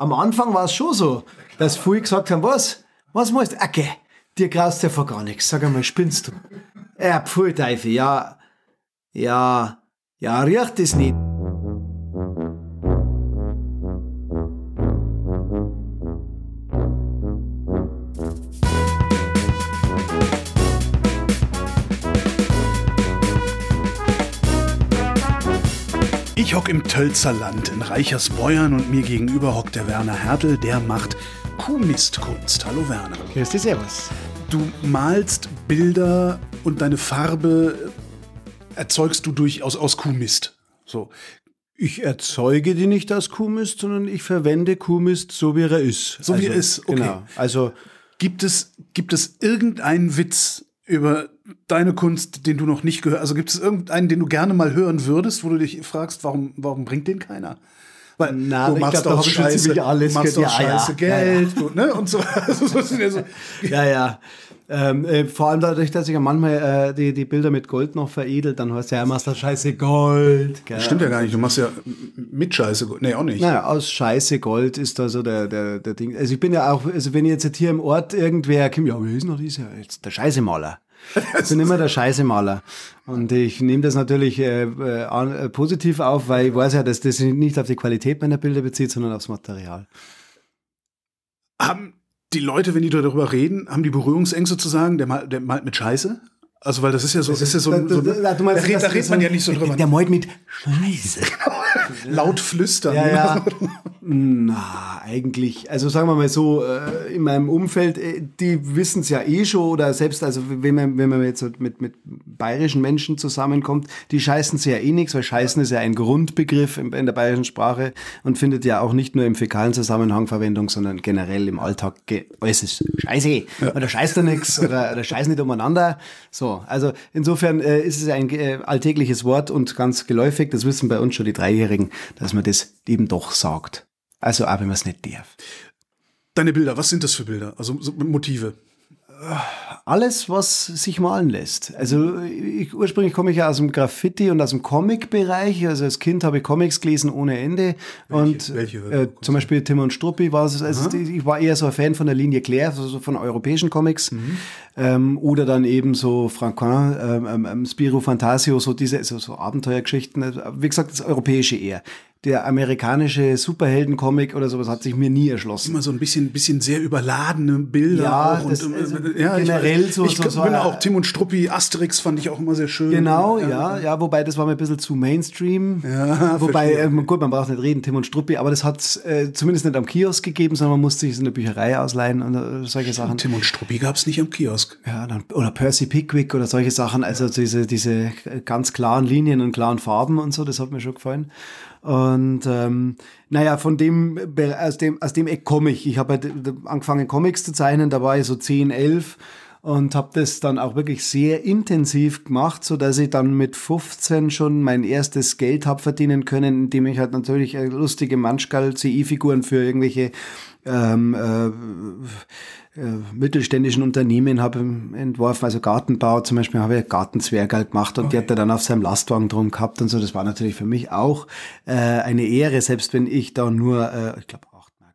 am Anfang war es schon so, dass viele gesagt haben, was? Was meinst du? Okay, dir graust ja vor gar nichts. Sag einmal, spinnst du? Ja, pfui Teufel, ja, ja, ja, riecht es nicht. Im Tölzerland in Reichersbeuern und mir gegenüber hockt der Werner Hertel, der macht Kuhmistkunst. Hallo Werner. Grüß dich, servus. Du malst Bilder und deine Farbe erzeugst du durch aus, Kuhmist. So. Ich erzeuge die nicht aus Kuhmist, sondern ich verwende Kuhmist so, wie er ist. So wie er ist, okay. Genau. Also Gibt es, gibt es irgendeinen Witz über deine Kunst, den du noch nicht gehört Also gibt es irgendeinen, den du gerne mal hören würdest, wo du dich fragst, warum, warum bringt den keiner? Weil Na, du machst glaub, doch scheiße, alles machst doch ja, ja. scheiße Ja, ja. Geld Du, ne? und so. Ja. Ja, ja. Ähm, äh, vor allem dadurch, dass ich ja manchmal äh, die, die Bilder mit Gold noch veredelt, dann heißt ja, er machst das scheiße Gold. Gell? Stimmt ja gar nicht. Du machst ja mit Scheiße. Nee, auch nicht. Naja, aus Scheiße Gold ist da so der, der, der Ding. Also ich bin ja auch, also wenn jetzt hier im Ort irgendwer kommt, ja, wer ist noch dieser? Jetzt der Scheißemaler. Ich bin immer der Scheißemaler. Und ich nehme das natürlich äh, äh, äh, positiv auf, weil ich weiß ja, dass das nicht auf die Qualität meiner Bilder bezieht, sondern aufs Material. Haben die Leute, wenn die darüber reden, haben die Berührungsängste zu sagen, der, mal, der malt mit Scheiße? Also, weil das ist ja so, das ist ja so, Da- so da- da- redet, da redet man ja nicht so drüber. Der malt mit Scheiße. Laut flüstern. Ja, ja. Na, eigentlich, also sagen wir mal so, äh, in meinem Umfeld, äh, die wissen es ja eh schon, oder selbst, also wenn man, wenn man jetzt mit, mit bayerischen Menschen zusammenkommt, die scheißen sich ja eh nichts, weil scheißen ist ja ein Grundbegriff in, in der bayerischen Sprache und findet ja auch nicht nur im fäkalen Zusammenhang Verwendung, sondern generell im Alltag, ge- alles ist scheiße, oder scheißt da nichts, oder, oder scheiß nicht umeinander. So, also insofern äh, ist es ein äh, alltägliches Wort und ganz geläufig, das wissen bei uns schon die Dreijährigen, dass man das eben doch sagt. Also auch wenn man es nicht darf. Deine Bilder, was sind das für Bilder? Also so Motive. Alles, was sich malen lässt. Also ich, ursprünglich komme ich ja aus dem Graffiti und aus dem Comic-Bereich. Also als Kind habe ich Comics gelesen ohne Ende. und welche? Äh, zum Beispiel Tim und Struppi war es. Also ich war eher so ein Fan von der Linie Claire, also so von europäischen Comics. Ähm, oder dann eben so Franquin, ähm, ähm, ähm, Spiro Fantasio, so diese so, so Abenteuergeschichten. Also, Wie gesagt, das Europäische eher. Der amerikanische Superhelden-Comic oder sowas hat sich mir nie erschlossen. Immer so ein bisschen, bisschen sehr überladene Bilder. Ja, das- und, also äh, ja, ich generell weiß- so- Ich so- so bin auch Tim und Struppi, Asterix fand ich auch immer sehr schön. Genau, ja, ja, wobei das war mir ein bisschen zu Mainstream. Ja, wobei, ähm, gut, man braucht nicht reden, Tim und Struppi, aber das hat es äh, zumindest nicht am Kiosk gegeben, sondern man musste sich es in der Bücherei ausleihen und äh, solche Sachen. Tim und Struppi gab es nicht am Kiosk. Ja, dann, oder Percy Pickwick oder solche Sachen, also diese, diese ganz klaren Linien und klaren Farben und so, das hat mir schon gefallen. Und ähm, naja, von dem, aus dem, aus dem Eck komme ich. Ich habe halt äh, angefangen, Comics zu zeichnen, da war ich so 10, 11 und habe das dann auch wirklich sehr intensiv gemacht, so dass ich dann mit 15 schon mein erstes Geld habe verdienen können, indem ich halt natürlich lustige Manschgal-CI-Figuren für irgendwelche ähm, äh, äh, mittelständischen Unternehmen habe entworfen, also Gartenbau zum Beispiel, habe ich Gartenzwergal gemacht und die hat er dann auf seinem Lastwagen drum gehabt und so. Das war natürlich für mich auch äh, eine Ehre, selbst wenn ich da nur, äh, ich glaube, 8,50 Mark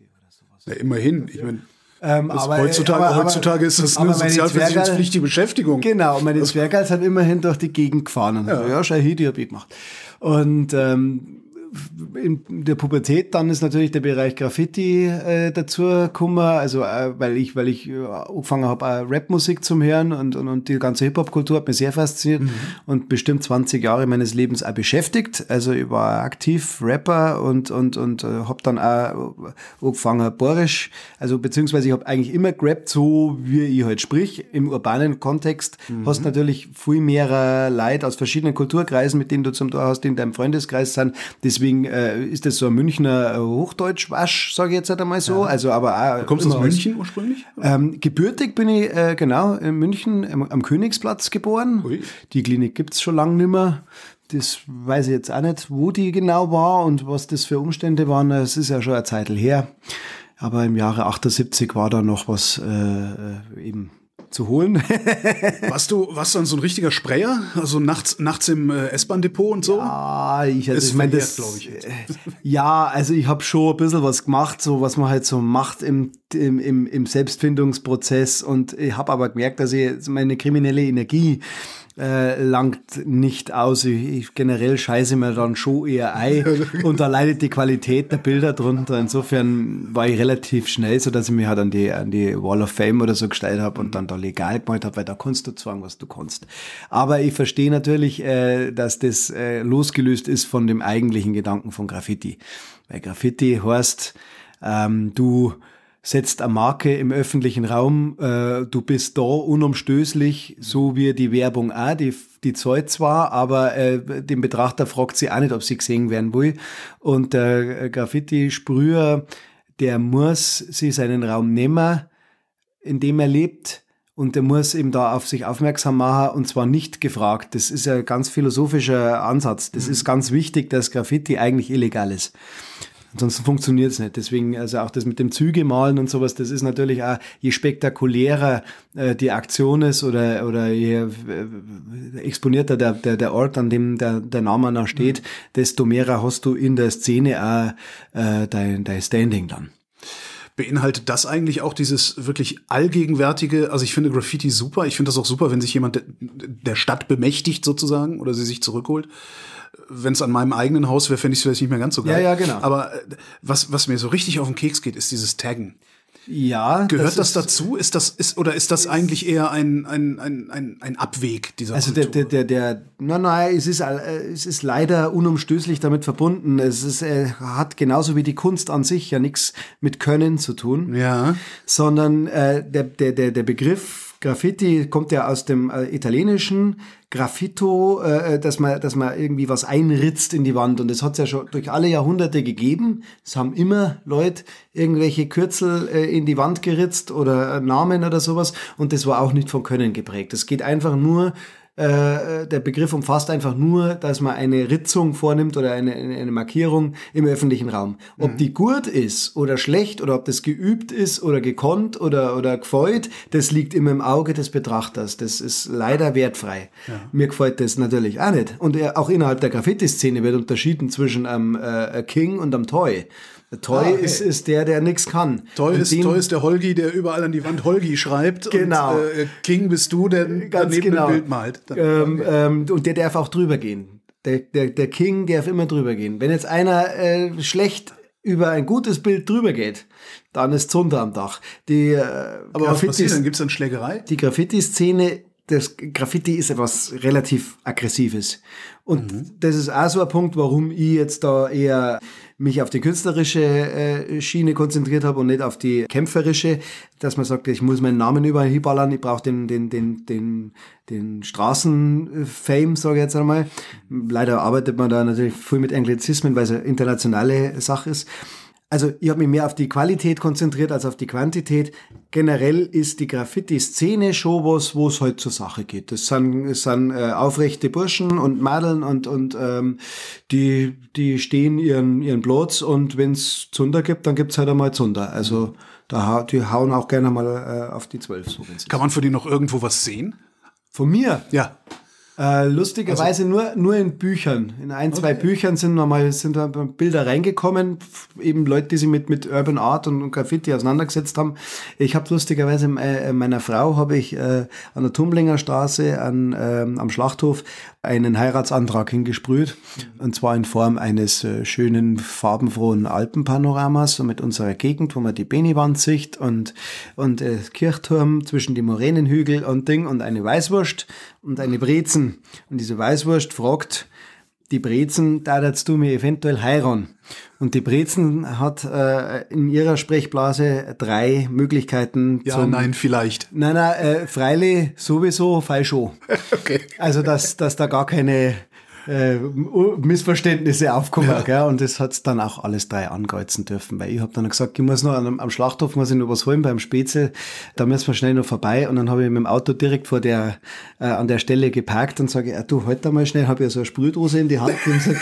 oder sowas. Ja, immerhin. Ich meine, Ähm, das heutzutage, heutzutage ist das eine aber meine sozialversicherungspflichtige Beschäftigung. Genau, und meine Zwergals hat immerhin durch die Gegend gefahren. Und ja, so, ja Shahidi habe ich gemacht. Und ähm, in der Pubertät dann ist natürlich der Bereich Graffiti äh, dazu gekommen, also äh, weil ich, weil ich äh, angefangen habe, äh, Rapmusik zu hören und, und, und die ganze Hip-Hop-Kultur hat mich sehr fasziniert und bestimmt 20 Jahre meines Lebens auch beschäftigt. Also ich war aktiv Rapper und, und, und äh, habe dann auch angefangen Borisch, also beziehungsweise ich habe eigentlich immer gerappt, so wie ich halt sprich, im urbanen Kontext. Hast natürlich viel mehr Leute aus verschiedenen Kulturkreisen, mit denen du zum Tor hast, die in deinem Freundeskreis sind. Deswegen äh, ist das so ein Münchner äh, Hochdeutsch-Wasch, sage ich jetzt halt einmal so. Also, aber auch Kommst du aus München ursprünglich? ähm, gebürtig bin ich äh, genau in München am, am Königsplatz geboren. Ui. Die Klinik gibt's schon lange nicht mehr. Das weiß ich jetzt auch nicht, wo die genau war und was das für Umstände waren. Es ist ja schon eine Zeit her. Aber im Jahre 78 war da noch was äh, äh, eben zu holen. warst du, warst dann so ein richtiger Sprayer? Also nachts, nachts im äh, S-Bahn-Depot und so? Ja, ich, also ich meine, das, glaube ich. Jetzt. Ja, also ich habe schon ein bisschen was gemacht, so was man halt so macht im, im, im, im Selbstfindungsprozess und ich habe aber gemerkt, dass ich meine kriminelle Energie äh, langt nicht aus. Ich, ich, generell scheiße mir dann schon eher ein und da leidet die Qualität der Bilder drunter. Insofern war ich relativ schnell, so dass ich mich halt an die, an die Wall of Fame oder so gestellt habe und dann da legal gemalt habe, weil da kannst du zwang, was du kannst. Aber ich verstehe natürlich, äh, dass das äh, losgelöst ist von dem eigentlichen Gedanken von Graffiti. Weil Graffiti heißt, ähm, du setzt eine Marke im öffentlichen Raum, äh, du bist da unumstößlich, so wie die Werbung auch, die, die zahlt zwar, aber äh, den Betrachter fragt sie auch nicht, ob sie gesehen werden will. Und der äh, Graffiti-Sprüher, der muss sich seinen Raum nehmen, in dem er lebt, und der muss eben da auf sich aufmerksam machen und zwar nicht gefragt. Das ist ein ganz philosophischer Ansatz. Das mhm. ist ganz wichtig, dass Graffiti eigentlich illegal ist. Ansonsten funktioniert es nicht. Deswegen, also auch das mit dem Züge malen und sowas, das ist natürlich auch, je spektakulärer äh, die Aktion ist oder, oder je äh, exponierter der, der, der Ort, an dem der, der Name noch steht, mhm. desto mehr hast du in der Szene auch äh, dein, dein Standing dann. Beinhaltet das eigentlich auch dieses wirklich allgegenwärtige, also ich finde Graffiti super, ich finde das auch super, wenn sich jemand der Stadt bemächtigt sozusagen oder sie sich zurückholt wenn es an meinem eigenen Haus wäre, fände ich es vielleicht nicht mehr ganz so geil. Ja, ja, genau. Aber äh, was, was mir so richtig auf den Keks geht, ist dieses Taggen. Ja. Gehört das, das dazu? Ist das, ist, oder ist das eigentlich eher ein, ein, ein, ein, ein Abweg dieser Also der, der, der, der, nein, nein, es ist, äh, es ist leider unumstößlich damit verbunden. Es ist, äh, hat genauso wie die Kunst an sich ja nichts mit Können zu tun. Ja. Sondern äh, der, der, der, der Begriff Graffiti kommt ja aus dem äh, italienischen Graffito, äh, dass man, dass man irgendwie was einritzt in die Wand. Und das hat es ja schon durch alle Jahrhunderte gegeben. Es haben immer Leute irgendwelche Kürzel äh, in die Wand geritzt oder äh, Namen oder sowas. Und das war auch nicht von Können geprägt. Es geht einfach nur äh, der Begriff umfasst einfach nur, dass man eine Ritzung vornimmt oder eine, eine Markierung im öffentlichen Raum. Ob mhm. die gut ist oder schlecht oder ob das geübt ist oder gekonnt oder, oder gefällt, das liegt immer im Auge des Betrachters. Das ist leider wertfrei. Ja. Mir gefällt das natürlich auch nicht. Und auch innerhalb der Graffiti-Szene wird unterschieden zwischen einem äh, King und einem Toy. Toy ah, okay. ist, ist der, der nichts kann. Toy ist, Toy ist der Holgi, der überall an die Wand Holgi schreibt. Genau. Und, äh, King bist du, der Ganz daneben genau. ein Bild malt. Ähm, ähm, und der darf auch drüber gehen. Der, der, der King darf immer drüber gehen. Wenn jetzt einer äh, schlecht über ein gutes Bild drüber geht, dann ist Zunder am Dach. Die, äh, Aber was passiert dann? Gibt es dann Schlägerei? Die Graffiti-Szene das Graffiti ist etwas relativ Aggressives. Und mhm. das ist auch so ein Punkt, warum ich jetzt da eher mich auf die künstlerische äh, Schiene konzentriert habe und nicht auf die kämpferische, dass man sagt, ich muss meinen Namen überall hinballern, ich brauche den, den, den, den, den Straßenfame, sage ich jetzt einmal. Leider arbeitet man da natürlich viel mit Anglizismen, weil es eine internationale Sache ist. Also ich habe mich mehr auf die Qualität konzentriert als auf die Quantität. Generell ist die Graffiti-Szene schon was, wo es halt zur Sache geht. Das sind, das sind äh, aufrechte Burschen und Madeln und, und ähm, die, die stehen ihren, ihren Platz und wenn es Zunder gibt, dann gibt's halt einmal Zunder. Also da, die hauen auch gerne mal äh, auf die Zwölf. So, Kann man für die noch irgendwo was sehen? Von mir? Ja. Äh, lustigerweise also, nur, nur in Büchern. In ein, zwei okay. Büchern sind nochmal sind da Bilder reingekommen, eben Leute, die sich mit, mit Urban Art und, und Graffiti auseinandergesetzt haben. Ich habe lustigerweise äh, meiner Frau habe ich äh, an der Tumblinger Straße an, äh, am Schlachthof einen Heiratsantrag hingesprüht. Und zwar in Form eines äh, schönen, farbenfrohen Alpenpanoramas so mit unserer Gegend, wo man die Beniwand sieht und, und äh, Kirchturm zwischen die Moränenhügel und Ding und eine Weißwurst und eine Brezen. Und diese Weißwurst fragt, die Brezen, da darfst du mir eventuell heiraten. Und die Brezen hat äh, in ihrer Sprechblase drei Möglichkeiten. Ja, zum, nein, vielleicht. Nein, nein, äh, freilich sowieso, falsch okay. Also, dass, dass da gar keine äh, Missverständnisse aufkommen. Ja. Gell? Und das hat's dann auch alles drei angreizen dürfen, weil ich habe dann gesagt, ich muss noch am, am Schlachthof muss ich noch was holen beim Spätzle, da müssen wir schnell noch vorbei. Und dann habe ich mit dem Auto direkt vor der, äh, an der Stelle geparkt und sage, ja, du, halt da mal schnell, habe ja so eine Sprühdose in die Hand und sag,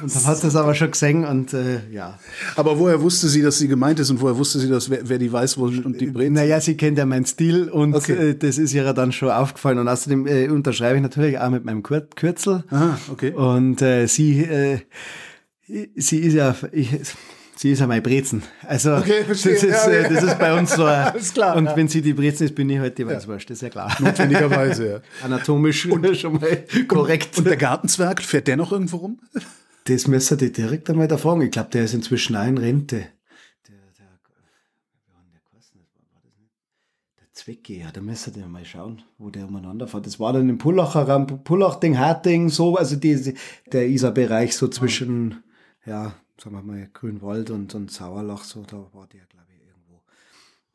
Und dann hat das aber schon gesehen und äh, ja. Aber woher wusste sie, dass sie gemeint ist und woher wusste sie, dass wer, wer die Weißwurst und die Brezel? Naja, sie kennt ja meinen Stil und Okay. äh, das ist ihr dann schon aufgefallen. Und außerdem äh, unterschreibe ich natürlich auch mit meinem Kur Kürzel. Aha, okay. Und äh, sie, äh, sie ist ja, ich, sie ist ja mein Brezen. Also Okay, das, ist, Ja, äh, ja. das ist bei uns so. Alles klar, Und ja. wenn sie die Brezen ist, bin ich halt die Weißwurst, das ist ja klar. Notwendigerweise, ja. Anatomisch schon mal korrekt. Und der Gartenzwerg, fährt der noch irgendwo rum? Das müsste die direkt einmal da fragen. Ich glaube, der ist inzwischen auch in Rente. Der, der, der Zwecke, ja, da müsste der mal schauen, wo der umeinander fährt. Das war dann im Pullacher Raum, Pullachding, Harting, so, also die, der Isar-Bereich so zwischen, ja, sagen wir mal, Grünwald und, und Sauerlach, so, da war der, glaube ich, irgendwo.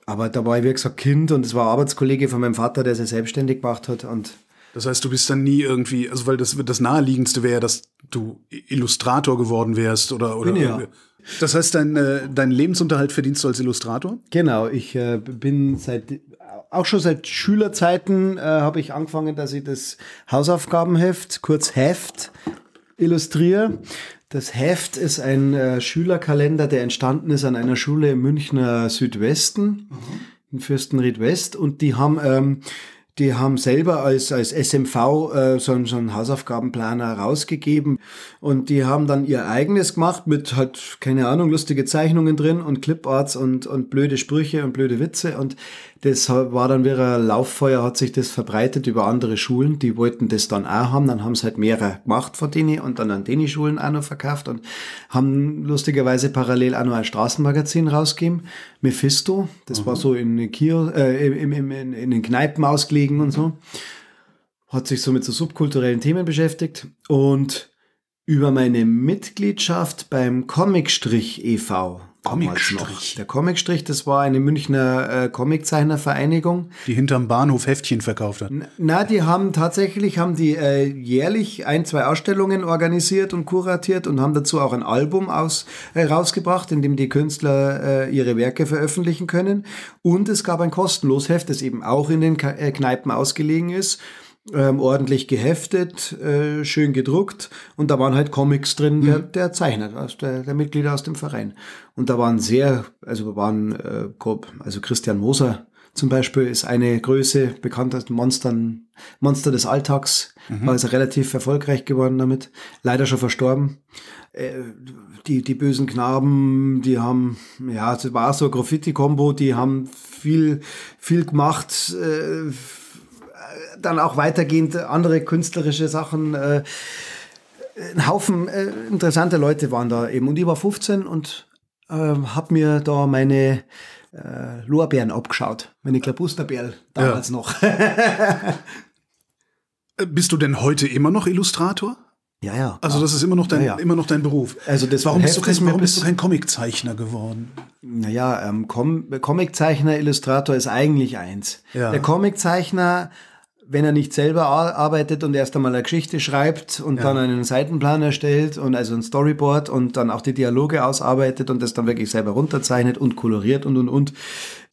Aber da war ich, wie gesagt, Kind und es war ein Arbeitskollege von meinem Vater, der sich selbstständig gemacht hat und Das heißt, du bist dann nie irgendwie, also weil das das naheliegendste wäre, dass du Illustrator geworden wärst oder oder. Ja. Das heißt, dein, äh, dein Lebensunterhalt verdienst du als Illustrator? Genau, ich äh, bin seit auch schon seit Schülerzeiten äh, habe ich angefangen, dass ich das Hausaufgabenheft, kurz Heft, illustriere. Das Heft ist ein äh, Schülerkalender, der entstanden ist an einer Schule im Münchner Südwesten, in Fürstenried West. Und die haben, ähm, die haben selber als, als SMV äh, so, einen- so einen Hausaufgabenplaner rausgegeben. Und die haben dann ihr eigenes gemacht mit halt, keine Ahnung, lustige Zeichnungen drin und Cliparts und, und blöde Sprüche und blöde Witze. Und das war dann wie ein Lauffeuer, hat sich das verbreitet über andere Schulen. Die wollten das dann auch haben. Dann haben es halt mehrere gemacht von denen und dann an denen Schulen auch noch verkauft und haben lustigerweise parallel auch noch ein Straßenmagazin rausgegeben. Mephisto, das war so in, den Kio, äh, im, im, in, in den Kneipen ausgelegen und so. Hat sich so mit so subkulturellen Themen beschäftigt und über meine Mitgliedschaft beim Comicstrich e.V. Comicstrich? Der Comicstrich, das war eine Münchner äh, Comiczeichnervereinigung. Die hinterm Bahnhof Heftchen verkauft hat. Na, die haben tatsächlich haben die äh, jährlich ein, zwei Ausstellungen organisiert und kuratiert und haben dazu auch ein Album aus, äh, rausgebracht, in dem die Künstler äh, ihre Werke veröffentlichen können. Und es gab ein kostenlos Heft, das eben auch in den äh, Kneipen ausgelegen ist. Ähm, ordentlich geheftet, äh, schön gedruckt. Und da waren halt Comics drin der, der Zeichner, aus der, der Mitglieder aus dem Verein. Und da waren sehr, also waren, äh, also Christian Moser zum Beispiel ist eine Größe, bekannt als Monster, Monster des Alltags, war also relativ erfolgreich geworden damit, leider schon verstorben. Äh, die, die bösen Knaben, die haben, ja, es war so Graffiti-Kombo, die haben viel, viel gemacht, äh, dann auch weitergehend andere künstlerische Sachen. Äh, ein Haufen äh, interessante Leute waren da eben. Und ich war 15 und äh, habe mir da meine äh, Lorbeeren abgeschaut. Meine Klabusterbeeren damals noch. Äh, Bist du denn heute immer noch Illustrator? ja, ja. Also das ist immer noch dein, Ja, ja. immer noch dein Beruf. Also das warum bist du kein, warum bist du kein Comiczeichner geworden? Naja, ähm, Com Comiczeichner, Illustrator ist eigentlich eins. Ja. Der Comiczeichner, wenn er nicht selber ar- arbeitet und erst einmal eine Geschichte schreibt und dann einen Seitenplan erstellt und also ein Storyboard und dann auch die Dialoge ausarbeitet und das dann wirklich selber runterzeichnet und koloriert und und und,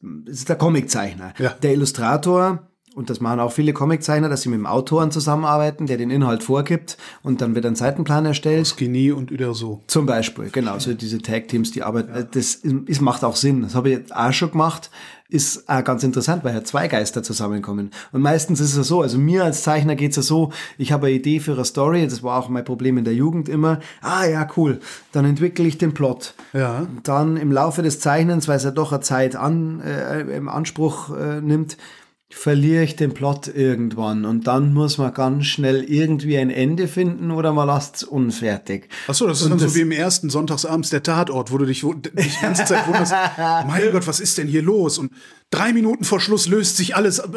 das ist der Comiczeichner. Ja. Der Illustrator und das machen auch viele Comiczeichner, dass sie mit dem Autoren zusammenarbeiten, der den Inhalt vorgibt und dann wird ein Seitenplan erstellt. Skinny und wieder so. Zum Beispiel, genau, so diese Tag-Teams, die arbeiten, äh, das ist, macht auch Sinn. Das habe ich jetzt auch schon gemacht, ist auch ganz interessant, weil ja zwei Geister zusammenkommen. Und meistens ist es so, also mir als Zeichner geht's ja so, ich habe eine Idee für eine Story, das war auch mein Problem in der Jugend immer, ah ja, cool, dann entwickle ich den Plot. Ja. Dann im Laufe des Zeichnens, weil es ja doch eine Zeit an, äh, im Anspruch äh, nimmt, verliere ich den Plot irgendwann und dann muss man ganz schnell irgendwie ein Ende finden oder man lasst es unfertig. Ach so, das ist Und dann so das- wie im ersten Sonntagsabends der Tatort, wo du dich, dich die ganze Zeit wunderst, mein Gott, was ist denn hier los? Und drei Minuten vor Schluss löst sich alles äh, äh,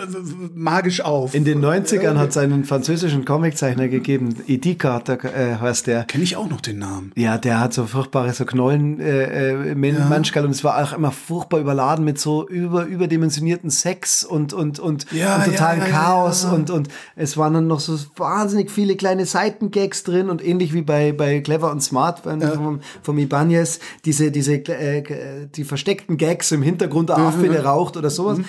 magisch auf. In den 90ern hat es einen französischen Comiczeichner gegeben, Edika der, äh, heißt der. Kenne ich auch noch den Namen. Ja, der hat so furchtbare so Knollen äh, äh, manchmal und es war auch immer furchtbar überladen mit so über überdimensionierten Sex und und und, Ja, und totalen ja, Chaos ja. und und es waren dann noch so wahnsinnig viele kleine Seitengags drin und ähnlich wie bei bei Clever und Smart von, vom, vom Ibanez diese diese äh, die versteckten Gags im Hintergrund der Affe der raucht oder sowas.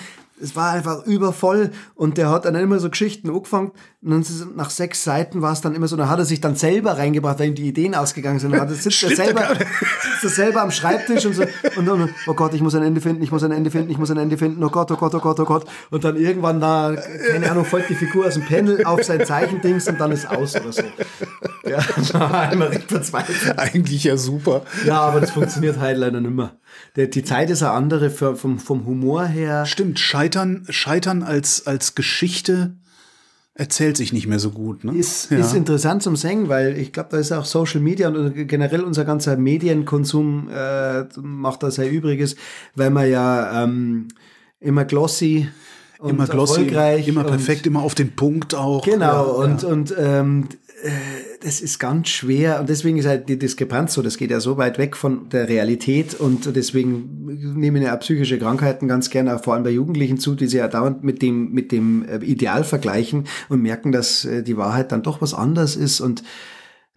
Es war einfach übervoll und der hat dann immer so Geschichten angefangen und dann nach sechs Seiten war es dann immer so, dann hat er sich dann selber reingebracht, weil ihm die Ideen ausgegangen sind. Dann sitzt er selber, sitzt er selber am Schreibtisch und so und dann, oh Gott, ich muss ein Ende finden, ich muss ein Ende finden, ich muss ein Ende finden, oh Gott, oh Gott, oh Gott, oh Gott. Und dann irgendwann da, keine Ahnung, folgt die Figur aus dem Panel auf sein Zeichendings und dann ist aus oder so. Ja, einmal recht verzweifelt. Eigentlich ja super. Ja, aber das funktioniert halt leider nicht mehr. Der, die Zeit ist eine andere vom, vom Humor her. Stimmt, Scheitern, Scheitern als, als Geschichte erzählt sich nicht mehr so gut. Ne? Ist, ja. ist interessant zum Singen, weil ich glaube, da ist auch Social Media und generell unser ganzer Medienkonsum äh, macht da sehr Übriges, weil man ja ähm, immer glossy immer glossy, erfolgreich immer perfekt, immer auf den Punkt auch. Genau, ja, und, ja. und ähm, äh, das ist ganz schwer und deswegen ist halt die Diskrepanz so, das geht ja so weit weg von der Realität und deswegen nehmen ja psychische Krankheiten ganz gerne, vor allem bei Jugendlichen zu, die sie ja dauernd mit dem, mit dem äh, Ideal vergleichen und merken, dass äh, die Wahrheit dann doch was anders ist und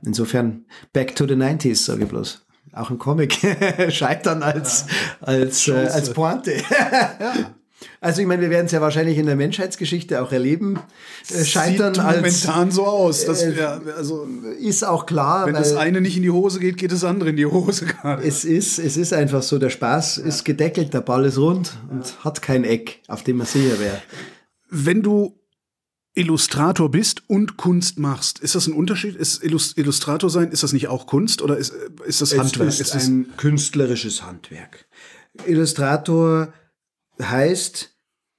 insofern back to the 90s, sage ich bloß. Auch im Comic scheitern als, ja. als, äh, als Pointe. ja. Also ich meine, wir werden es ja wahrscheinlich in der Menschheitsgeschichte auch erleben. Äh, scheitern Sieht als momentan so aus. Dass, äh, ja, also ist auch klar. Wenn das eine nicht in die Hose geht, geht das andere in die Hose gerade. Es ist, es ist einfach so. Der Spaß ja. ist gedeckelt, der Ball ist rund und hat kein Eck, auf dem man sicher wäre. Wenn du Illustrator bist und Kunst machst. Ist das ein Unterschied? Ist Illustrator sein, ist das nicht auch Kunst oder ist, ist das Handwerk? Es ist, ist ein künstlerisches Handwerk. Illustrator heißt,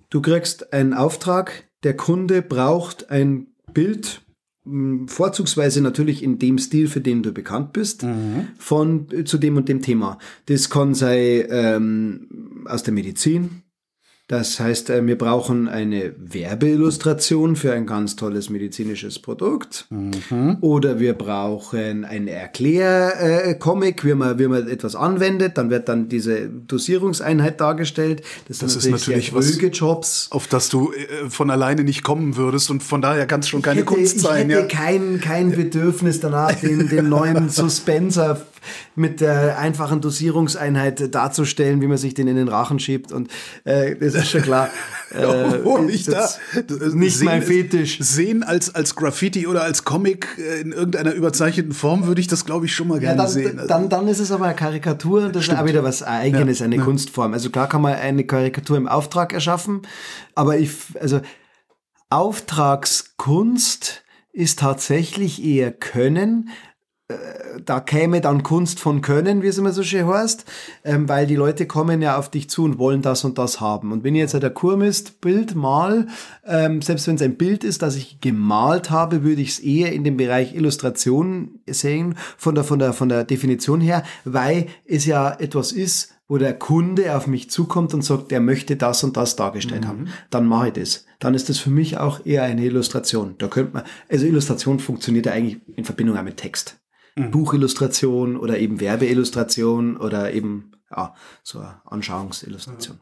du kriegst einen Auftrag, der Kunde braucht ein Bild, hm, vorzugsweise natürlich in dem Stil, für den du bekannt bist, mhm. von zu dem und dem Thema. Das kann sein ähm, aus der Medizin, das heißt, äh, wir brauchen eine Werbeillustration für ein ganz tolles medizinisches Produkt. Mhm. Oder wir brauchen einen Erklärcomic, wie man, wie man etwas anwendet. Dann wird dann diese Dosierungseinheit dargestellt. Das, das ist natürlich was, Jobs. auf das du äh, von alleine nicht kommen würdest und von daher kann es schon keine hätte, Kunst sein. Ich hätte ja. kein, kein Bedürfnis danach, den, den neuen Suspenser mit der einfachen Dosierungseinheit darzustellen, wie man sich den in den Rachen schiebt. Und äh, das ist schon klar. Äh, oh, ich da, nicht sehen, mein Fetisch. Sehen als, als Graffiti oder als Comic äh, in irgendeiner überzeichneten Form würde ich das, glaube ich, schon mal gerne ja, dann, sehen. Dann, dann ist es aber eine Karikatur, das Stimmt. ist auch wieder was Eigenes, ja, eine ja. Kunstform. Also klar kann man eine Karikatur im Auftrag erschaffen, aber ich, also Auftragskunst ist tatsächlich eher Können, da käme dann Kunst von Können, wie es immer so schön heißt, ähm, weil die Leute kommen ja auf dich zu und wollen das und das haben. Und wenn ich jetzt ein Kurmist-Bild mal, ähm, selbst wenn es ein Bild ist, das ich gemalt habe, würde ich es eher in dem Bereich Illustration sehen, von der, von, der, von der Definition her, weil es ja etwas ist, wo der Kunde auf mich zukommt und sagt, er möchte das und das dargestellt mhm. haben. Dann mache ich das. Dann ist das für mich auch eher eine Illustration. Da könnte man, also Illustration funktioniert ja eigentlich in Verbindung auch mit Text mhm. Buchillustration oder eben Werbeillustration oder eben ja, so Anschauungsillustration.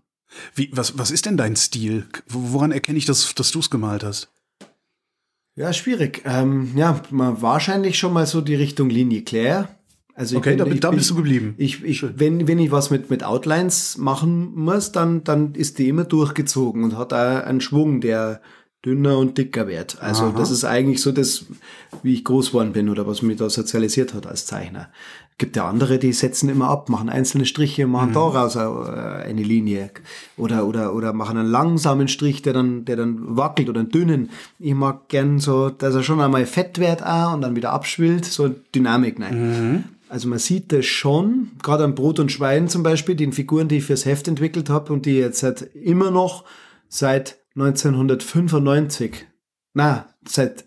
Wie, was, was ist denn dein Stil? Woran erkenne ich, dass, dass du es gemalt hast? Ja, schwierig. Ähm, ja, wahrscheinlich schon mal so die Richtung Linie Claire. Also okay, bin, da, da bist du geblieben. Ich, ich, wenn, wenn ich was mit, mit Outlines machen muss, dann, dann ist die immer durchgezogen und hat auch einen Schwung, der, dünner und dicker wird. Also Aha. das ist eigentlich so das, wie ich groß geworden bin oder was mich da sozialisiert hat als Zeichner. Gibt ja andere, die setzen immer ab, machen einzelne Striche, machen mhm. daraus eine Linie oder oder oder machen einen langsamen Strich, der dann der dann wackelt oder einen dünnen. Ich mag gern so, dass er schon einmal fett wird auch und dann wieder abschwillt, so Dynamik nein. Mhm. Also man sieht das schon, gerade an Brot und Schwein zum Beispiel, den Figuren, die ich fürs Heft entwickelt habe und die jetzt halt immer noch seit 1995. Na, seit,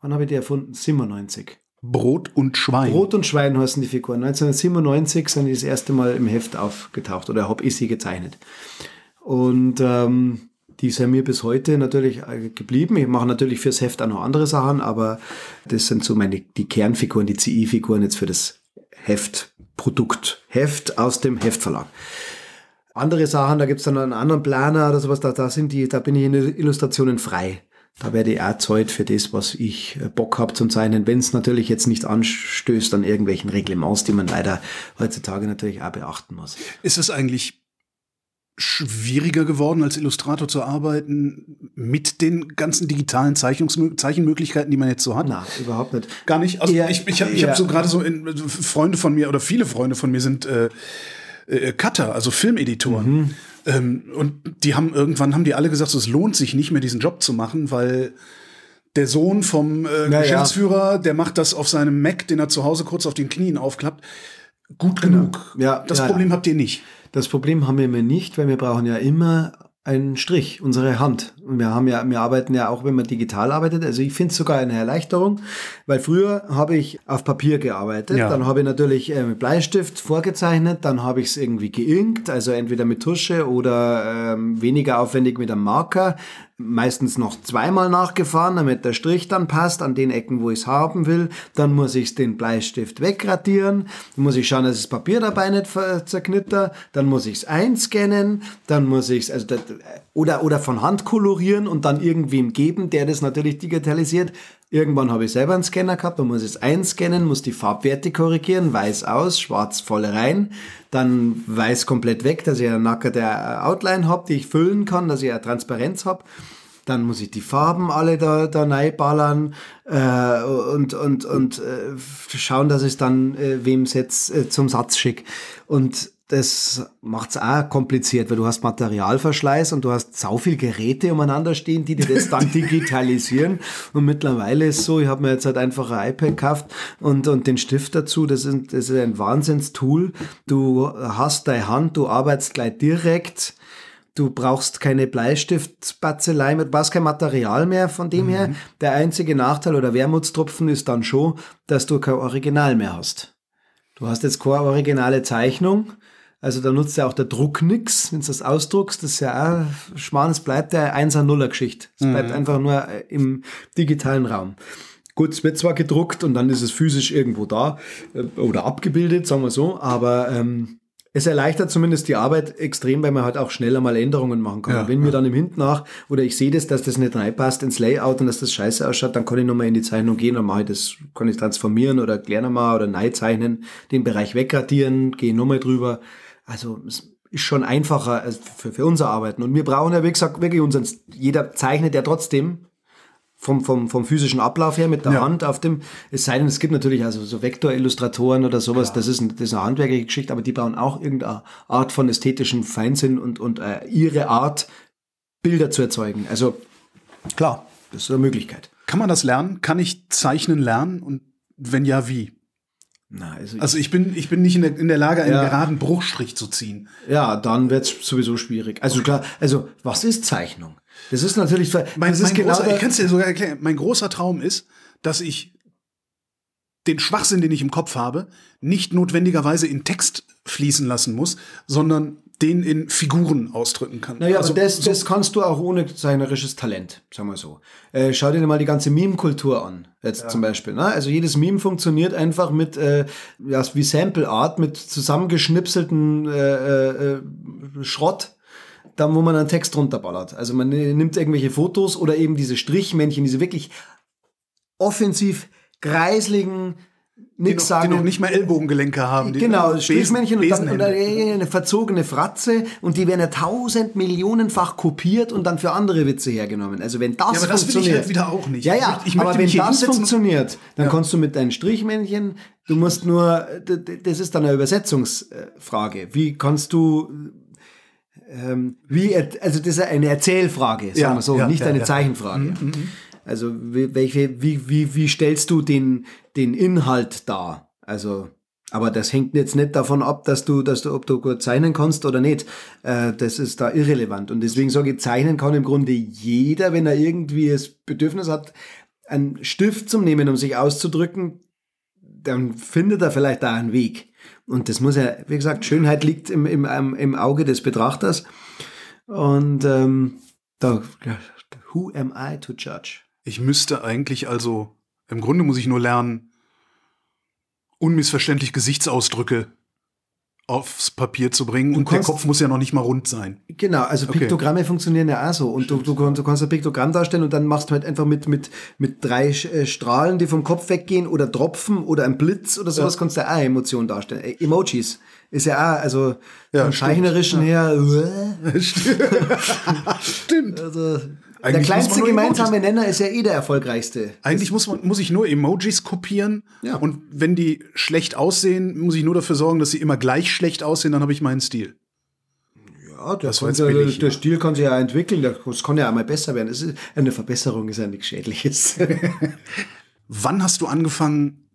wann habe ich die erfunden? 97. Brot und Schwein. Brot und Schwein heißen die Figuren. 1997 sind die das erste Mal im Heft aufgetaucht oder habe ich sie gezeichnet. Und ähm, die sind mir bis heute natürlich äh, geblieben. Ich mache natürlich fürs Heft auch noch andere Sachen, aber das sind so meine die Kernfiguren, die CI-Figuren jetzt für das Heftprodukt. Heft aus dem Heftverlag andere Sachen, da gibt's dann einen anderen Planer oder sowas, da, da sind die, da bin ich in Illustrationen frei. Da werde ich auch Zeit für das, was ich äh, Bock habe zum Zeichnen, wenn es natürlich jetzt nicht anstößt an irgendwelchen Reglements, die man leider heutzutage natürlich auch beachten muss. Ist es eigentlich schwieriger geworden, als Illustrator zu arbeiten, mit den ganzen digitalen Zeichnungsmö Zeichenmöglichkeiten, die man jetzt so hat? Na, überhaupt nicht. Gar nicht. Also Ja, ich, ich habe ich hab so gerade so in, Freunde von mir oder viele Freunde von mir sind äh, äh, Cutter, also Filmeditoren. Mhm. Ähm, und die haben irgendwann haben die alle gesagt, so, es lohnt sich nicht mehr diesen Job zu machen, weil der Sohn vom äh, Ja, ja. Geschäftsführer, der macht das auf seinem Mac, den er zu Hause kurz auf den Knien aufklappt. Gut genug. Ja, das ja, Problem habt ihr nicht. Das Problem haben wir immer nicht, weil wir brauchen ja immer einen Strich, unsere Hand. Und wir haben ja, wir arbeiten ja auch, wenn man digital arbeitet. Also ich finde es sogar eine Erleichterung, weil früher habe ich auf Papier gearbeitet. Ja. Dann habe ich natürlich äh, mit Bleistift vorgezeichnet, dann habe ich es irgendwie geinkt, also entweder mit Tusche oder ähm, weniger aufwendig mit einem Marker. Meistens noch zweimal nachgefahren, damit der Strich dann passt an den Ecken, wo ich es haben will. Dann muss ich den Bleistift wegradieren. Dann muss ich schauen, dass das Papier dabei nicht ver- zerknitter. Dann muss ich es einscannen. Dann muss ich es, also oder, oder von Hand kolorieren und dann irgendwem geben, der das natürlich digitalisiert. Irgendwann habe ich selber einen Scanner gehabt, dann muss ich es einscannen, muss die Farbwerte korrigieren, weiß aus, schwarz voll rein, dann weiß komplett weg, dass ich eine nackerte Outline habe, die ich füllen kann, dass ich eine Transparenz habe. Dann muss ich die Farben alle da, da reinballern äh, und, und, und äh, schauen, dass ich es dann äh, wem jetzt äh, zum Satz schick. Und das macht's auch kompliziert, weil du hast Materialverschleiß und du hast sau viel Geräte umeinander stehen, die dir das dann digitalisieren. Und mittlerweile ist so, ich habe mir jetzt halt einfach ein iPad gekauft und, und den Stift dazu. Das ist, das ist ein Wahnsinnstool. Du hast deine Hand, du arbeitest gleich direkt. Du brauchst keine Bleistiftbatzelei mehr, du brauchst kein Material mehr von dem her. Der einzige Nachteil oder Wermutstropfen ist dann schon, dass du kein Original mehr hast. Du hast jetzt keine originale Zeichnung, also da nutzt ja auch der Druck nix, wenn du das ausdruckst, das ist ja auch Schmarrn, es bleibt ja 1er Nuller Geschichte. Es bleibt einfach nur äh, im digitalen Raum. Gut, es wird zwar gedruckt und dann ist es physisch irgendwo da äh, oder abgebildet, sagen wir so, aber ähm, es erleichtert zumindest die Arbeit extrem, weil man halt auch schneller mal Änderungen machen kann. Ja, wenn mir dann im Hinten nach oder ich sehe das, dass das nicht reinpasst ins Layout und dass das scheiße ausschaut, dann kann ich nochmal in die Zeichnung gehen und mache ich das, kann ich transformieren oder klären nochmal oder neu zeichnen, den Bereich wegradieren, gehe nochmal drüber. Also es ist schon einfacher als für, für unser Arbeiten. Und wir brauchen ja, wie gesagt, wirklich unseren, jeder zeichnet ja trotzdem vom, vom, vom physischen Ablauf her mit der Ja. Hand auf dem, es sei denn, es gibt natürlich also so Vektorillustratoren oder sowas, das, ist ein, das ist eine handwerkliche Geschichte, aber die brauchen auch irgendeine Art von ästhetischen Feinsinn und, und äh, ihre Art, Bilder zu erzeugen. Also klar, das ist eine Möglichkeit. Kann man das lernen? Kann ich zeichnen lernen? Und wenn ja, wie? Na, also, Also ich bin, ich bin nicht in der, in der Lage, einen Ja. geraden Bruchstrich zu ziehen. ja, dann wird's sowieso schwierig. Also klar, also was ist Zeichnung? Das ist natürlich, Mein, das ist mein genau großer, ich kann es dir sogar erklären. Mein großer Traum ist, dass ich den Schwachsinn, den ich im Kopf habe, nicht notwendigerweise in Text fließen lassen muss, sondern den in Figuren ausdrücken kann. Naja, also, das, so, das kannst du auch ohne zeichnerisches Talent, sagen wir so. Äh, schau dir mal die ganze Meme-Kultur an, jetzt zum Beispiel. Ne? Also jedes Meme funktioniert einfach mit, äh, ja, wie Sample Art, mit zusammengeschnipselten äh, äh, Schrott, dann wo man einen Text runterballert. Also man äh, nimmt irgendwelche Fotos oder eben diese Strichmännchen, diese wirklich offensiv kreisligen, die, nix noch, die sagen. noch nicht mal Ellbogengelenke haben. Die Genau, Strichmännchen und dann Besenhände. oder eine verzogene Fratze und die werden ja tausend Millionenfach kopiert und dann für andere Witze hergenommen. Also wenn das Ja, aber das will ich funktioniert, halt wieder auch nicht. Ja, Ich ja, ich möchte aber wenn das funktioniert, dann Ja. kannst du mit deinen Strichmännchen, du musst nur, das ist dann eine Übersetzungsfrage. Wie kannst du ähm, wie, also das ist eine Erzählfrage, sagen Ja, wir so, ja, nicht ja, eine ja. Zeichenfrage. Also wie, welche, wie, wie, wie stellst du den, den Inhalt dar? Also, aber das hängt jetzt nicht davon ab, dass du, dass du, ob du gut zeichnen kannst oder nicht. Äh, das ist da irrelevant. Und deswegen sage ich, zeichnen kann im Grunde jeder, wenn er irgendwie das Bedürfnis hat, einen Stift zum Nehmen, um sich auszudrücken, dann findet er vielleicht da einen Weg. Und das muss ja, wie gesagt, Schönheit liegt im, im, im im Auge des Betrachters. Und ähm, da, who am I to judge? Ich müsste eigentlich also, im Grunde muss ich nur lernen, unmissverständlich Gesichtsausdrücke aufs Papier zu bringen und der Kopf muss ja noch nicht mal rund sein. Genau, also Piktogramme okay. funktionieren ja auch so. Und du, du, du, kannst ein Piktogramm darstellen und dann machst du halt einfach mit, mit, mit drei äh, Strahlen, die vom Kopf weggehen oder Tropfen oder ein Blitz oder sowas, ja. kannst du auch Emotionen darstellen. Äh, Emojis ist ja auch, also ja, vom Zeichnerischen ja. her. stimmt. Also, eigentlich der kleinste gemeinsame Emojis. Nenner ist ja eh der erfolgreichste. Eigentlich muss, man, muss ich nur Emojis kopieren. Ja. Und wenn die schlecht aussehen, muss ich nur dafür sorgen, dass sie immer gleich schlecht aussehen, dann habe ich meinen Stil. Ja, das das billig, der ja. Stil kann sich ja entwickeln, das kann ja auch mal besser werden. Ist, eine Verbesserung ist ja nichts Schädliches. Wann hast du angefangen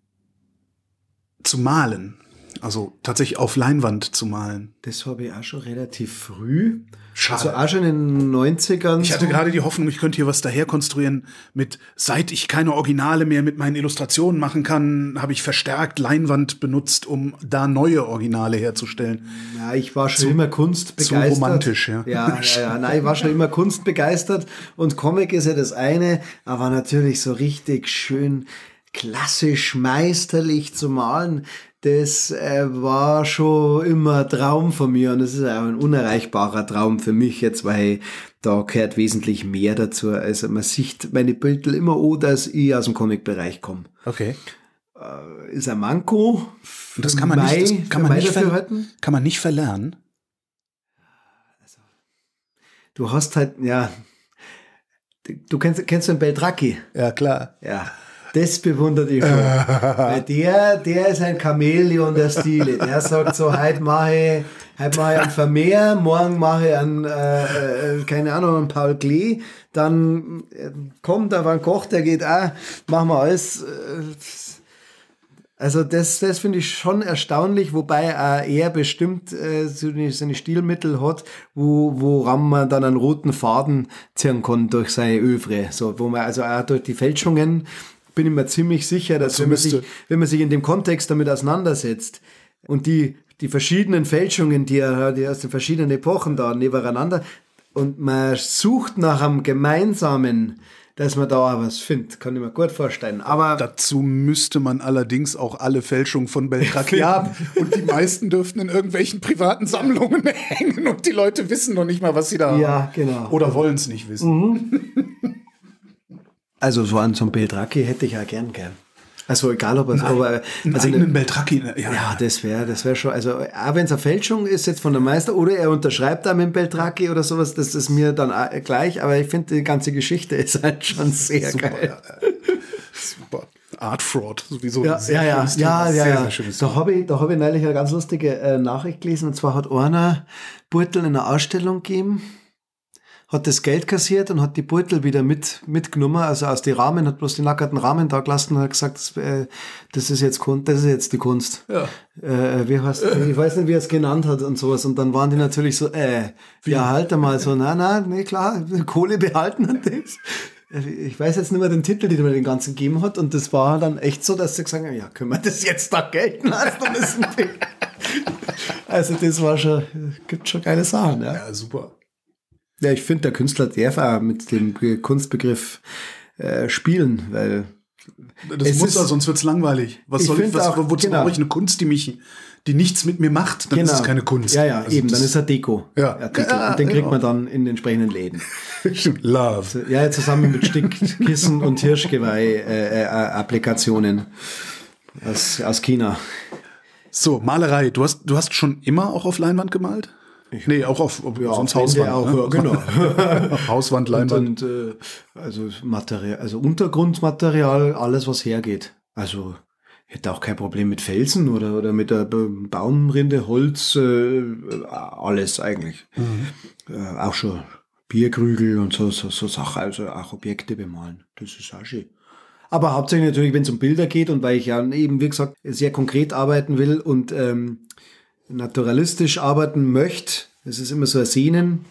zu malen? Also tatsächlich auf Leinwand zu malen. Das habe ich auch schon relativ früh. Schade. Also auch schon in den 90ern. Ich hatte gerade die Hoffnung, ich könnte hier was daher konstruieren mit, seit ich keine Originale mehr mit meinen Illustrationen machen kann, habe ich verstärkt Leinwand benutzt, um da neue Originale herzustellen. Ja, ich war schon zu, immer kunstbegeistert. Zu romantisch, ja. Ja, ja, ja. Nein, ich war schon immer kunstbegeistert und Comic ist ja das eine, aber natürlich so richtig schön klassisch meisterlich zu malen das äh, war schon immer ein Traum von mir und das ist auch ein unerreichbarer Traum für mich jetzt, weil da gehört wesentlich mehr dazu. Also man sieht meine Bilder immer oh, dass ich aus dem Comic-Bereich komme. Okay. Äh, ist ein Manko. Und das kann man Mai, nicht, das kann man nicht, ver kann man nicht verlernen. Also, du hast halt, ja, du kennst, kennst du den Beltraki? Ja, klar. Ja. Das bewundert ich schon. Weil der, der ist ein Chamäleon der Stile. Der sagt so, heute mache ich, heute mache ich einen Vermehr, morgen mache ich einen, äh, äh, keine Ahnung, einen Paul Klee. Dann äh, kommt da ein Koch, der geht, ah, machen wir alles. Äh, also das, das finde ich schon erstaunlich, wobei er bestimmt äh, seine, seine Stilmittel hat, wo, woran man dann einen roten Faden ziehen kann durch seine Övre. So, wo man also auch durch die Fälschungen bin ich mir ziemlich sicher, dass wenn man, sich, wenn man sich in dem Kontext damit auseinandersetzt und die, die verschiedenen Fälschungen, die er die aus den verschiedenen Epochen da nebeneinander und man sucht nach einem gemeinsamen, dass man da was findet, kann ich mir gut vorstellen. Aber dazu müsste man allerdings auch alle Fälschungen von Beltraki haben und die meisten dürften in irgendwelchen privaten Sammlungen hängen und die Leute wissen noch nicht mal, was sie da ja, haben. genau. Oder wollen es nicht wissen. Mhm. Also so an so einem Beltraki hätte ich ja gern gern. Also egal, ob es Nein, aber also einen Beltraki, ja, ja, das wäre, das wäre schon. Also auch wenn es eine Fälschung ist jetzt von der Meister oder er unterschreibt da mit dem Beltraki oder sowas, das ist mir dann gleich. Aber ich finde die ganze Geschichte ist halt schon sehr Super, geil. Ja, Super. Art Fraud, sowieso. Ja, ja, ja, ja, ja, ja. Da habe ich, da habe ich neulich eine ganz lustige äh, Nachricht gelesen. Und zwar hat einer Beutel in einer Ausstellung gegeben hat das Geld kassiert und hat die Beutel wieder mit, mitgenommen, also aus den Rahmen, hat bloß die nackerten Rahmen da gelassen und hat gesagt, das, äh, das ist jetzt Kunst, das ist jetzt die Kunst. Ja. Äh, wie heißt, ich weiß nicht, wie er es genannt hat und sowas. Und dann waren die natürlich so, äh, wie? ja, halt mal so, na, na, nee, klar, Kohle behalten und das. Ich weiß jetzt nicht mehr den Titel, den man den ganzen gegeben hat. Und das war dann echt so, dass sie gesagt haben, ja, können wir das jetzt da gelten lassen? also das war schon, gibt schon geile Sachen. Ja, ja super. Ja, ich finde, der Künstler darf auch mit dem Kunstbegriff äh, spielen, weil. Das muss er, sonst wird's langweilig. Was ich soll ich, was, auch, wozu genau. brauche ich eine Kunst, die mich, die nichts mit mir macht? Dann genau. ist es keine Kunst. Ja, ja, also eben, dann ist er Deko. Ja. Artikel. ja und den kriegt ja. man dann in entsprechenden Läden. Love. Ja, zusammen mit Stickkissen und Hirschgeweih-Applikationen äh, äh, aus, aus China. So, Malerei. Du hast, du hast schon immer auch auf Leinwand gemalt? Ich nee, auch auf, ja, sonst Hauswand. Auch, ne? Genau. Hauswand, Leinwand. Und, äh, also Material, also Untergrundmaterial, alles was hergeht. Also hätte auch kein Problem mit Felsen oder, oder mit der Baumrinde, Holz, äh, alles eigentlich. Mhm. Äh, auch schon Bierkrügel und so, so, so Sachen, also auch Objekte bemalen. Das ist auch schön. Aber hauptsächlich natürlich, wenn es um Bilder geht und weil ich ja eben, wie gesagt, sehr konkret arbeiten will und ähm, naturalistisch arbeiten möchte, es ist immer so ein Sehnen,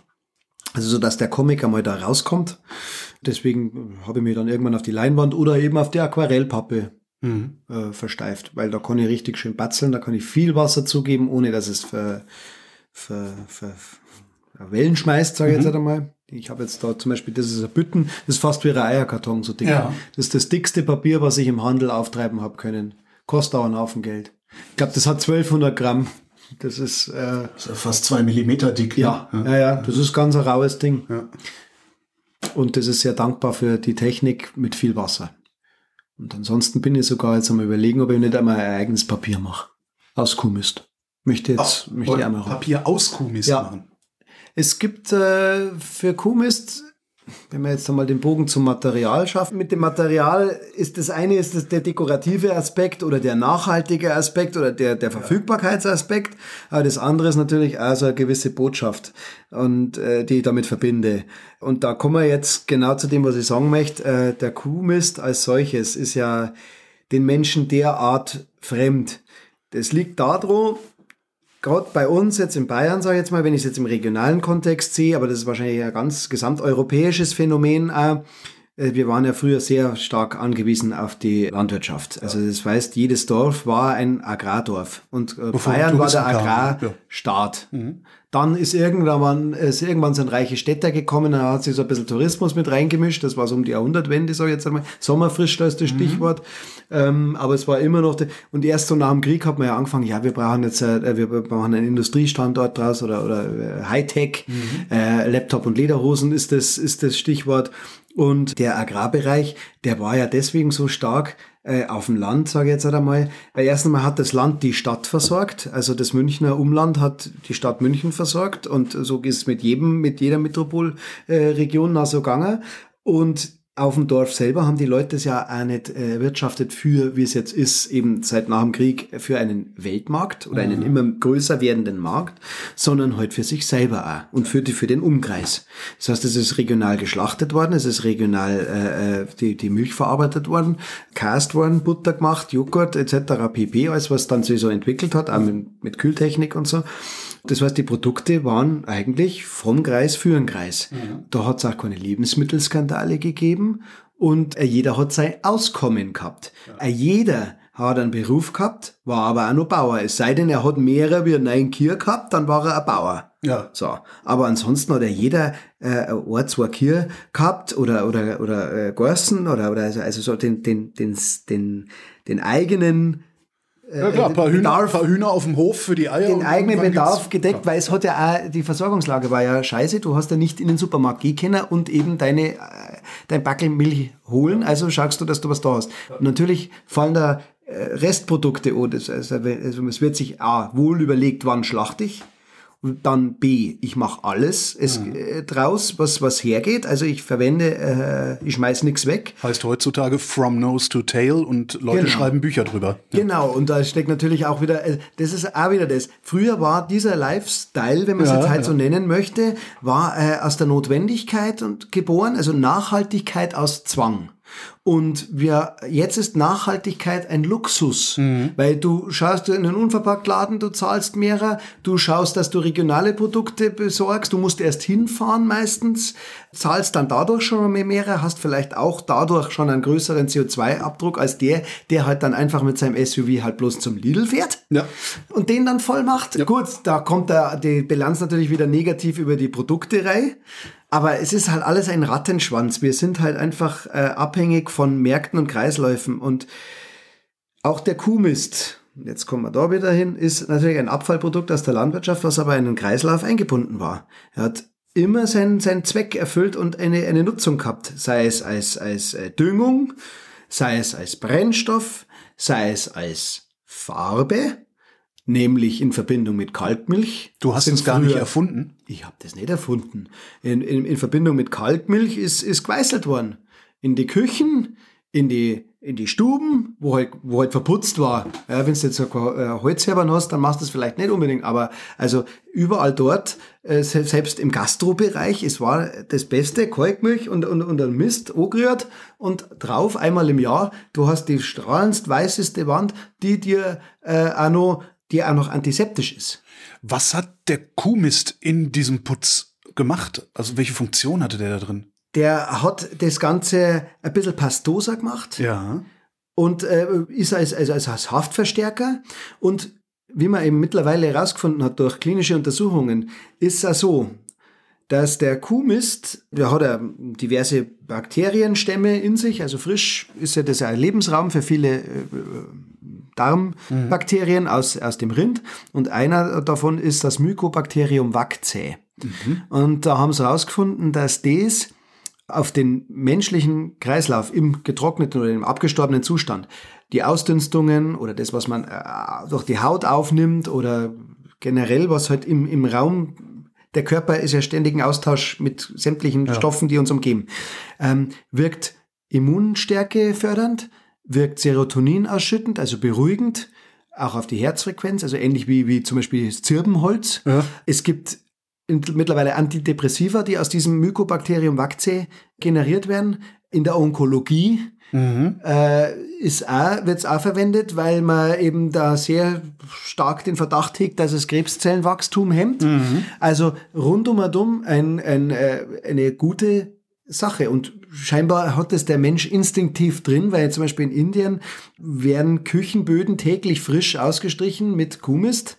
also so, dass der Comic einmal da rauskommt. Deswegen habe ich mich dann irgendwann auf die Leinwand oder eben auf die Aquarellpappe mhm. äh, versteift, weil da kann ich richtig schön batzeln, da kann ich viel Wasser zugeben, ohne dass es für, für, für, für Wellen schmeißt, sage ich mhm. jetzt einmal. Ich habe jetzt da zum Beispiel, das ist ein Bütten, das ist fast wie ein Eierkarton, so dick. Ja. Das ist das dickste Papier, was ich im Handel auftreiben habe können. Kostet auch einen Haufen Geld. Ich glaube, das hat 1200 Gramm Das ist, äh, das ist ja fast zwei Millimeter dick. Ja, ne? ja, ja, das ist ganz ein raues Ding. Ja. Und das ist sehr dankbar für die Technik mit viel Wasser. Und ansonsten bin ich sogar jetzt am überlegen, ob ich nicht einmal ein eigenes Papier mache. Aus Kuhmist. Möchte jetzt, Ach, möchte ich einmal Papier aus Kuhmist ja. machen. Es gibt äh, für Kuhmist wenn wir jetzt einmal den Bogen zum Material schaffen. Mit dem Material ist das eine ist das der dekorative Aspekt oder der nachhaltige Aspekt oder der, der Verfügbarkeitsaspekt. Aber das andere ist natürlich also eine gewisse Botschaft und äh, die ich damit verbinde. Und da kommen wir jetzt genau zu dem, was ich sagen möchte. Äh, der Kuhmist als solches ist ja den Menschen derart fremd. Das liegt daran, gerade bei uns jetzt in Bayern, sage ich jetzt mal, wenn ich es jetzt im regionalen Kontext sehe, aber das ist wahrscheinlich ein ganz gesamteuropäisches Phänomen, äh, wir waren ja früher sehr stark angewiesen auf die Landwirtschaft. Also das heißt, jedes Dorf war ein Agrardorf und äh, Bayern war der Agrarstaat. Mhm. Dann ist irgendwann, ist irgendwann so ein reiche Städter gekommen, da hat sich so ein bisschen Tourismus mit reingemischt. Das war so um die Jahrhundertwende, sage ich jetzt einmal. Sommerfrisch, da ist das mhm. Stichwort. Ähm, aber es war immer noch, de, und erst so nach dem Krieg hat man ja angefangen, ja, wir brauchen jetzt, äh, wir brauchen einen Industriestandort draus oder, oder äh, Hightech, mhm. äh, Laptop und Lederhosen ist das, ist das Stichwort. Und der Agrarbereich, der war ja deswegen so stark, äh, auf dem Land, sage ich jetzt einmal. Weil erstens mal hat das Land die Stadt versorgt, also das Münchner Umland hat die Stadt München versorgt und so ist es mit jedem, mit jeder Metropolregion äh, so gegangen. Und auf dem Dorf selber haben die Leute es ja auch nicht äh, wirtschaftet für, wie es jetzt ist, eben seit nach dem Krieg für einen Weltmarkt oder einen mhm. immer größer werdenden Markt, sondern halt für sich selber auch und für, die, für den Umkreis. Das heißt, es ist regional geschlachtet worden, es ist regional äh, äh die, die Milch verarbeitet worden, cast worden, Butter gemacht, Joghurt etc. pp, alles was dann sich so entwickelt hat, auch mit, mit Kühltechnik und so. Das heißt, die Produkte waren eigentlich vom Kreis für den Kreis. Mhm. Da hat es auch keine Lebensmittelskandale gegeben und äh, jeder hat sein Auskommen gehabt. Ja. Äh, jeder hat einen Beruf gehabt, war aber auch noch Bauer. Es sei denn, er hat mehrere wie neun Kühe gehabt, dann war er ein Bauer. Ja. So. Aber ansonsten hat er jeder äh, ein, zwei Kühe gehabt oder, oder, oder äh, Gorsen oder, oder also, also so den, den, den, den, den eigenen ja klar, ein paar, Hühner, Bedarf, paar Hühner auf dem Hof für die Eier. Den eigenen Bedarf gedeckt, klar. weil es hat ja auch, die Versorgungslage war ja scheiße. Du hast ja nicht in den Supermarkt gehen können und eben deine, äh, dein Backel Milch holen. Also schaust du, dass du was da hast. Und natürlich fallen da äh, Restprodukte an. Also es wird sich A, wohl überlegt, wann schlachte ich und dann B, ich mache alles es, mhm. äh, draus, was, was hergeht. Also ich verwende, äh, ich schmeiß nichts weg. Heißt heutzutage from nose to tail und Leute genau. schreiben Bücher drüber. Ja. Genau, und da steckt natürlich auch wieder, äh, das ist auch wieder das. Früher war dieser Lifestyle, wenn man es ja, jetzt halt ja. so nennen möchte, war äh, aus der Notwendigkeit und geboren, also Nachhaltigkeit aus Zwang. Und wir, jetzt ist Nachhaltigkeit ein Luxus, mhm. weil du schaust in einen Unverpacktladen, du zahlst mehrer, du schaust, dass du regionale Produkte besorgst, du musst erst hinfahren meistens, zahlst dann dadurch schon mehr mehrer, hast vielleicht auch dadurch schon einen größeren CO2-Abdruck als der, der halt dann einfach mit seinem SUV halt bloß zum Lidl fährt ja. und den dann voll macht. Ja. Gut, da kommt da die Bilanz natürlich wieder negativ über die Produkterei. Aber es ist halt alles ein Rattenschwanz. Wir sind halt einfach äh, abhängig von Märkten und Kreisläufen. Und auch der Kuhmist, jetzt kommen wir da wieder hin, ist natürlich ein Abfallprodukt aus der Landwirtschaft, was aber in einen Kreislauf eingebunden war. Er hat immer seinen, seinen Zweck erfüllt und eine, eine Nutzung gehabt. Sei es als, als äh, Düngung, sei es als Brennstoff, sei es als Farbe nämlich in Verbindung mit Kalkmilch. Du hast es gar nicht erfunden? Ich habe das nicht erfunden. In, in, in Verbindung mit Kalkmilch ist, ist geweißelt worden. In die Küchen, in die, in die Stuben, wo halt, wo halt verputzt war. Ja, wenn du jetzt ein Holzherbern hast, dann machst du das vielleicht nicht unbedingt, aber also überall dort, äh, selbst im Gastrobereich, es war das Beste, Kalkmilch und, und, und ein Mist angerührt und drauf einmal im Jahr, du hast die strahlendst weißeste Wand, die dir äh, auch noch die auch noch antiseptisch ist. Was hat der Kuhmist in diesem Putz gemacht? Also welche Funktion hatte der da drin? Der hat das Ganze ein bisschen pastoser gemacht. Ja. Und äh, ist als, also als Haftverstärker. Und wie man eben mittlerweile herausgefunden hat durch klinische Untersuchungen, ist es so, dass der Kuhmist, der hat ja diverse Bakterienstämme in sich, also frisch ist ja das ein Lebensraum für viele äh, Darmbakterien aus, aus dem Rind und einer davon ist das Mycobacterium vaccae. Und da haben sie herausgefunden, dass das auf den menschlichen Kreislauf im getrockneten oder im abgestorbenen Zustand, die Ausdünstungen oder das, was man äh, durch die Haut aufnimmt oder generell, was halt im, im Raum, der Körper ist ja ständig im Austausch mit sämtlichen Stoffen, die uns umgeben, ähm, wirkt Immunstärke fördernd, wirkt Serotonin ausschüttend, also beruhigend, auch auf die Herzfrequenz, also ähnlich wie, wie zum Beispiel das Zirbenholz. Ja. Es gibt mittlerweile Antidepressiva, die aus diesem Mycobacterium vaccae generiert werden. In der Onkologie äh, ist auch, wird es auch verwendet, weil man eben da sehr stark den Verdacht hegt, dass es Krebszellenwachstum hemmt. Also rundum und um ein, ein, äh, eine gute Sache. Und scheinbar hat es der Mensch instinktiv drin, weil zum Beispiel in Indien werden Küchenböden täglich frisch ausgestrichen mit Kuhmist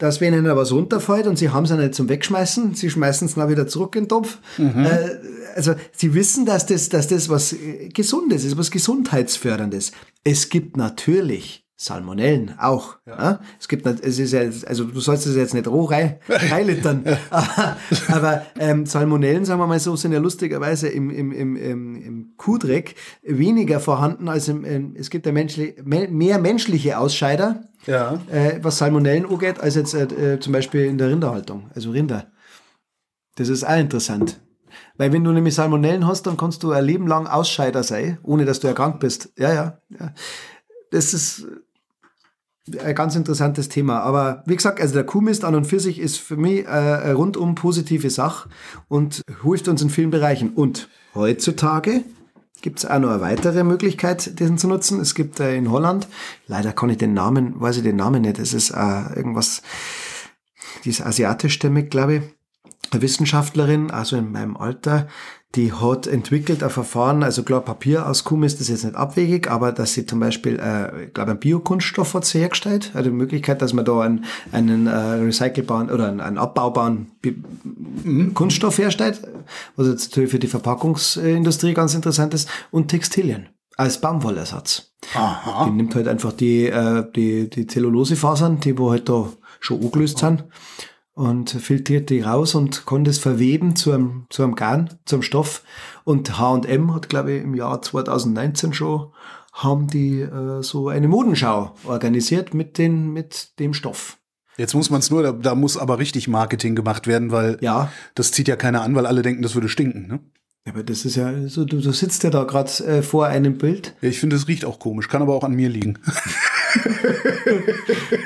dass wenn ihnen was runterfällt und sie haben es ja nicht zum Wegschmeißen, sie schmeißen es dann wieder zurück in den Topf. Äh, also sie wissen, dass das, dass das was äh, Gesundes ist, was Gesundheitsförderndes. Es gibt natürlich Salmonellen auch. Ja. Es gibt, nat- es ist ja, also du sollst es jetzt nicht roh rein, reinlittern, aber, aber ähm, Salmonellen, sagen wir mal so, sind ja lustigerweise im, im, im, im, im Kuhdreck weniger vorhanden als im, im es gibt ja menschli me- mehr menschliche Ausscheider, Ja. äh, was Salmonellen angeht, als jetzt äh, äh, zum Beispiel in der Rinderhaltung, also Rinder. Das ist auch interessant. Weil wenn du nämlich Salmonellen hast, dann kannst du ein Leben lang Ausscheider sein, ohne dass du erkrankt bist. Ja, ja, ja. Das ist ein ganz interessantes Thema. Aber wie gesagt, also der Kuhmist an und für sich ist für mich äh, eine rundum positive Sache und hilft uns in vielen Bereichen. Und heutzutage gibt es auch noch eine weitere Möglichkeit, diesen zu nutzen. Es gibt äh, in Holland, leider kann ich den Namen, weiß ich den Namen nicht, es ist äh, irgendwas, die ist asiatischstämmig, glaube ich, Wissenschaftlerin, also in meinem Alter, die hat entwickelt ein Verfahren, also klar, Papier aus Kuhmist ist jetzt nicht abwegig, aber dass sie zum Beispiel, äh, ich glaube, einen Biokunststoff hat sie hergestellt, also die Möglichkeit, dass man da einen, einen äh, recycelbaren oder einen, einen abbaubaren Bi Kunststoff herstellt, was jetzt natürlich für die Verpackungsindustrie ganz interessant ist, und Textilien als Baumwollersatz. Aha. Die nimmt halt einfach die, äh, die, die Zellulosefasern, die wo halt da schon angelöst sind, und filtriert die raus und kann das verweben zu einem, zu einem Garn, zum Stoff. Und H&M hat, glaube ich, im Jahr 2019 schon, haben die äh, so eine Modenschau organisiert mit, den, mit dem Stoff. Jetzt muss man es nur, da, da muss aber richtig Marketing gemacht werden, weil Ja, das zieht ja keiner an, weil alle denken, das würde stinken. Ne? aber das ist ja, so, du, du sitzt ja da gerade äh, vor einem Bild. Ja, ich finde, es riecht auch komisch, kann aber auch an mir liegen.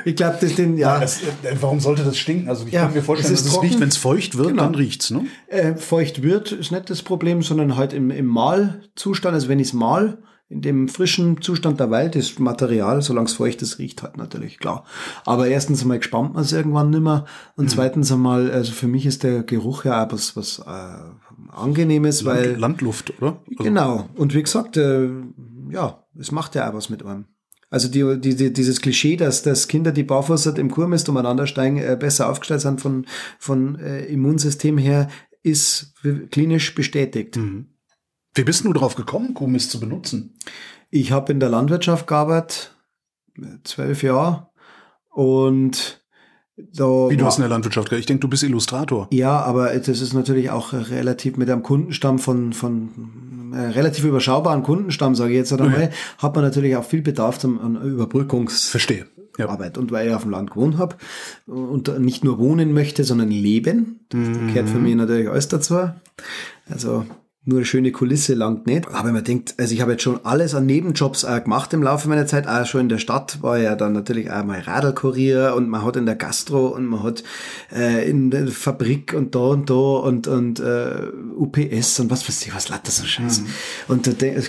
Ich glaube, das den, ja, Das, äh, warum sollte das stinken? Also ich Ja, kann mir vorstellen, es ist dass es riecht, wenn es feucht wird, Genau. dann riecht's. Ne? äh, feucht wird, ist nicht das Problem, sondern halt im, im Mahlzustand, also wenn ich es mal, in dem frischen Zustand der Wald, das Material, solange es feucht ist, riecht halt natürlich, klar. Aber erstens einmal gespannt man es irgendwann nimmer und zweitens einmal, also für mich ist der Geruch ja auch was, was äh, angenehmes, weil Land, Landluft, oder? Also, Genau. Und wie gesagt, äh, ja, es macht ja auch was mit einem. Also die, die, die, dieses Klischee, dass, dass Kinder, die barfuß im Kurmist umeinander steigen, äh, besser aufgestellt sind von, von äh, Immunsystem her, ist klinisch bestätigt. Wie bist du drauf gekommen, Kuhmist zu benutzen? Ich habe in der Landwirtschaft gearbeitet, zwölf Jahre. Und da Wie du war- hast in der Landwirtschaft gearbeitet. Ich denke, du bist Illustrator. Ja, aber das ist natürlich auch relativ mit einem Kundenstamm von, von relativ überschaubaren Kundenstamm, sage ich jetzt einmal, hat man natürlich auch viel Bedarf zum, an Überbrückungsarbeit. Ja. Und weil ich auf dem Land gewohnt habe und nicht nur wohnen möchte, sondern leben, das gehört für mich natürlich alles dazu. Also nur eine schöne Kulisse langt nicht. Aber man denkt, also ich habe jetzt schon alles an Nebenjobs auch gemacht im Laufe meiner Zeit. Auch schon in der Stadt war ja dann natürlich auch mal Radlkurier und man hat in der Gastro und man hat äh, in der Fabrik und da und da und, und äh, UPS und was weiß ich, was lauter so Scheiß. Und du de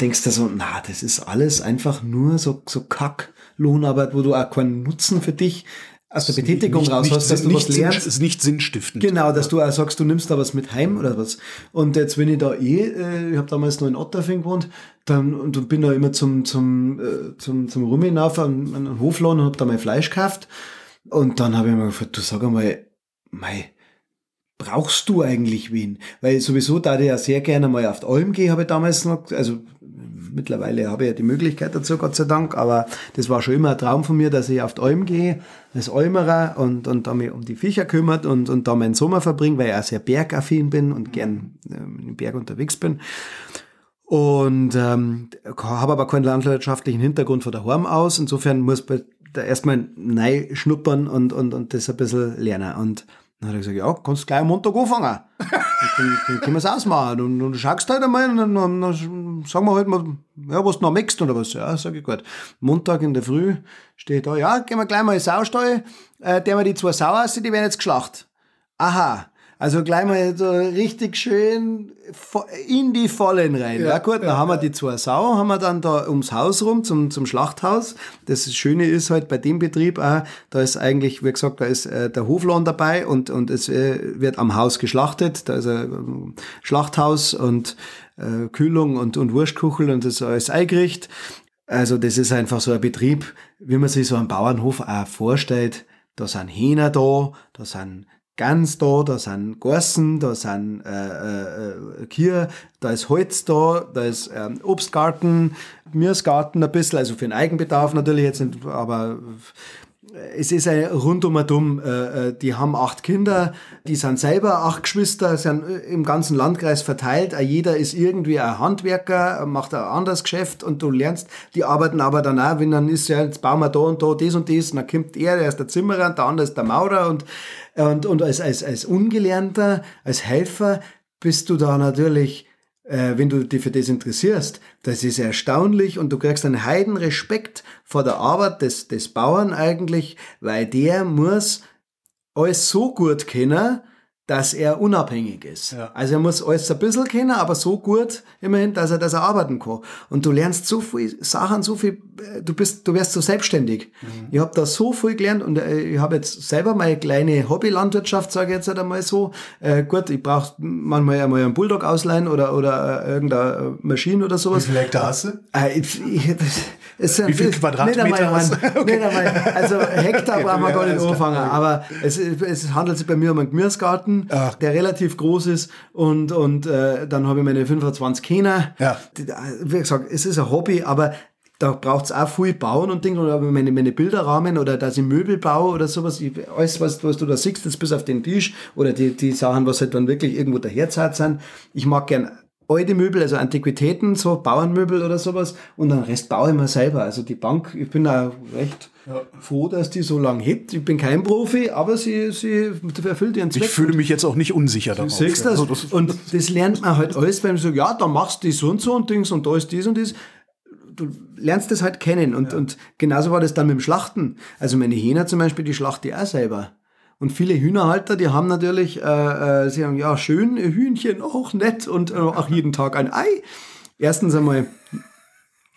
denkst da so, na, das ist alles einfach nur so, so Kack-Lohnarbeit, wo du auch keinen Nutzen für dich aus der Betätigung Nicht- raus nicht, hast, dass du nicht, was Sinn- lernst. ist nicht sinnstiftend. Genau, dass du auch sagst, du nimmst da was mit heim oder was. Und jetzt, wenn ich da eh, äh, ich habe damals noch in Otterfing gewohnt, dann und bin da immer zum zum äh, zum zum Rum hinauf an, an den Hofladen und hab da mein Fleisch gekauft. Und dann habe ich mir gefragt, du sag einmal, mei, brauchst du eigentlich wen? Weil sowieso, da ich ja sehr gerne mal auf die Alm gehe, habe ich damals noch, also mittlerweile habe ich ja die Möglichkeit dazu, Gott sei Dank, aber das war schon immer ein Traum von mir, dass ich auf die Alm gehe, als Almerer und, und da mich um die Viecher kümmert und, und da meinen Sommer verbringe, weil ich auch sehr bergaffin bin und gern ähm, im Berg unterwegs bin. Und ähm, habe aber keinen landwirtschaftlichen Hintergrund von daheim aus. Insofern muss man da erstmal neu schnuppern und, und, und das ein bisschen lernen. Und dann hat er gesagt, ja, kannst gleich am Montag anfangen. dann, dann können wir es ausmachen. Und, und du schaust halt einmal und dann, dann, sagen wir halt mal, ja, was du noch möchtest oder was. Ja, sag ich gut. Montag in der Früh steht da, ja, gehen wir gleich mal in den Saustall, äh, der wir die zwei Sau aus, die werden jetzt geschlacht. Aha. Also gleich mal so richtig schön in die Vollen rein. Ja, ja gut, dann ja, haben wir die zwei Sau, haben wir dann da ums Haus rum zum, zum Schlachthaus. Das Schöne ist halt bei dem Betrieb auch, da ist eigentlich, wie gesagt, da ist äh, der Hoflohn dabei und, und es äh, wird am Haus geschlachtet. Da ist ein äh, Schlachthaus und äh, Kühlung und, und Wurstkuchel und das ist alles eingerichtet. Also das ist einfach so ein Betrieb, wie man sich so einen Bauernhof auch vorstellt. Da sind Hähner da, da sind Gans da, da sind Gorsen, da sind äh, äh, Kier, da ist Holz da, da ist ähm, Obstgarten, Gemüsegarten ein bisschen, also für den Eigenbedarf natürlich jetzt aber es ist ein rundum äh, äh, die haben acht Kinder, die sind selber acht Geschwister, sind äh, im ganzen Landkreis verteilt. Jeder ist irgendwie ein Handwerker, macht ein anderes Geschäft und du lernst, die arbeiten aber dann auch, wenn dann ist ja, jetzt bauen wir da und da das und das, und dann kommt er, der ist der Zimmerer, der andere ist der Maurer und, und, und als, als, als Ungelernter, als Helfer bist du da natürlich äh, wenn du dich für das interessierst, das ist erstaunlich und du kriegst einen heiden Respekt vor der Arbeit des, des Bauern eigentlich, weil der muss alles so gut kennen, dass er unabhängig ist. Ja. Also er muss alles ein bisschen kennen, aber so gut immerhin, dass er, dass er arbeiten kann. Und du lernst so viel Sachen, so viel, äh, du bist, du wirst so selbstständig. Mhm. Ich habe da so viel gelernt und äh, ich habe jetzt selber meine kleine Hobbylandwirtschaft, sage ich jetzt halt einmal so. Äh, gut, ich brauche manchmal einmal einen Bulldog ausleihen oder, oder äh, irgendeine Maschine oder sowas. Wie viele Hektar hast du? Äh, ich, ich, es, Wie viel Quadratmeter nicht einmal, hast du? Okay. Einmal, also Hektar brauchen wir gar nicht anfangen, aber es, es handelt sich bei mir um einen Gemüsegarten Ach. der relativ groß ist und, und äh, dann habe ich meine 25 Kinder. Ja. Wie gesagt, es ist ein Hobby, aber da braucht es auch viel Bauen und Dinge, oder meine, meine Bilderrahmen oder dass ich Möbel baue oder sowas. Ich, alles, was, was du da siehst, jetzt bis auf den Tisch oder die, die Sachen, was halt dann wirklich irgendwo daherzahlt sind. Ich mag gern alte Möbel, also Antiquitäten, so Bauernmöbel oder sowas und den Rest baue ich mir selber. Also die Bank, ich bin da recht ja. froh, dass die so lange hebt. Ich bin kein Profi, aber sie, sie erfüllt ihren Zweck. Ich fühle mich jetzt auch nicht unsicher darauf. Du siehst das? Also das und das lernt man halt alles, wenn man sagt, ja, da machst du so und so und Dings und da ist dies und dies. Du lernst das halt kennen und, ja. und genauso war das dann mit dem Schlachten. Also meine Hähner zum Beispiel, die schlachte ich auch selber. Und viele Hühnerhalter, die haben natürlich, äh, äh, sie haben ja schön Hühnchen, auch nett und äh, auch jeden Tag ein Ei. Erstens einmal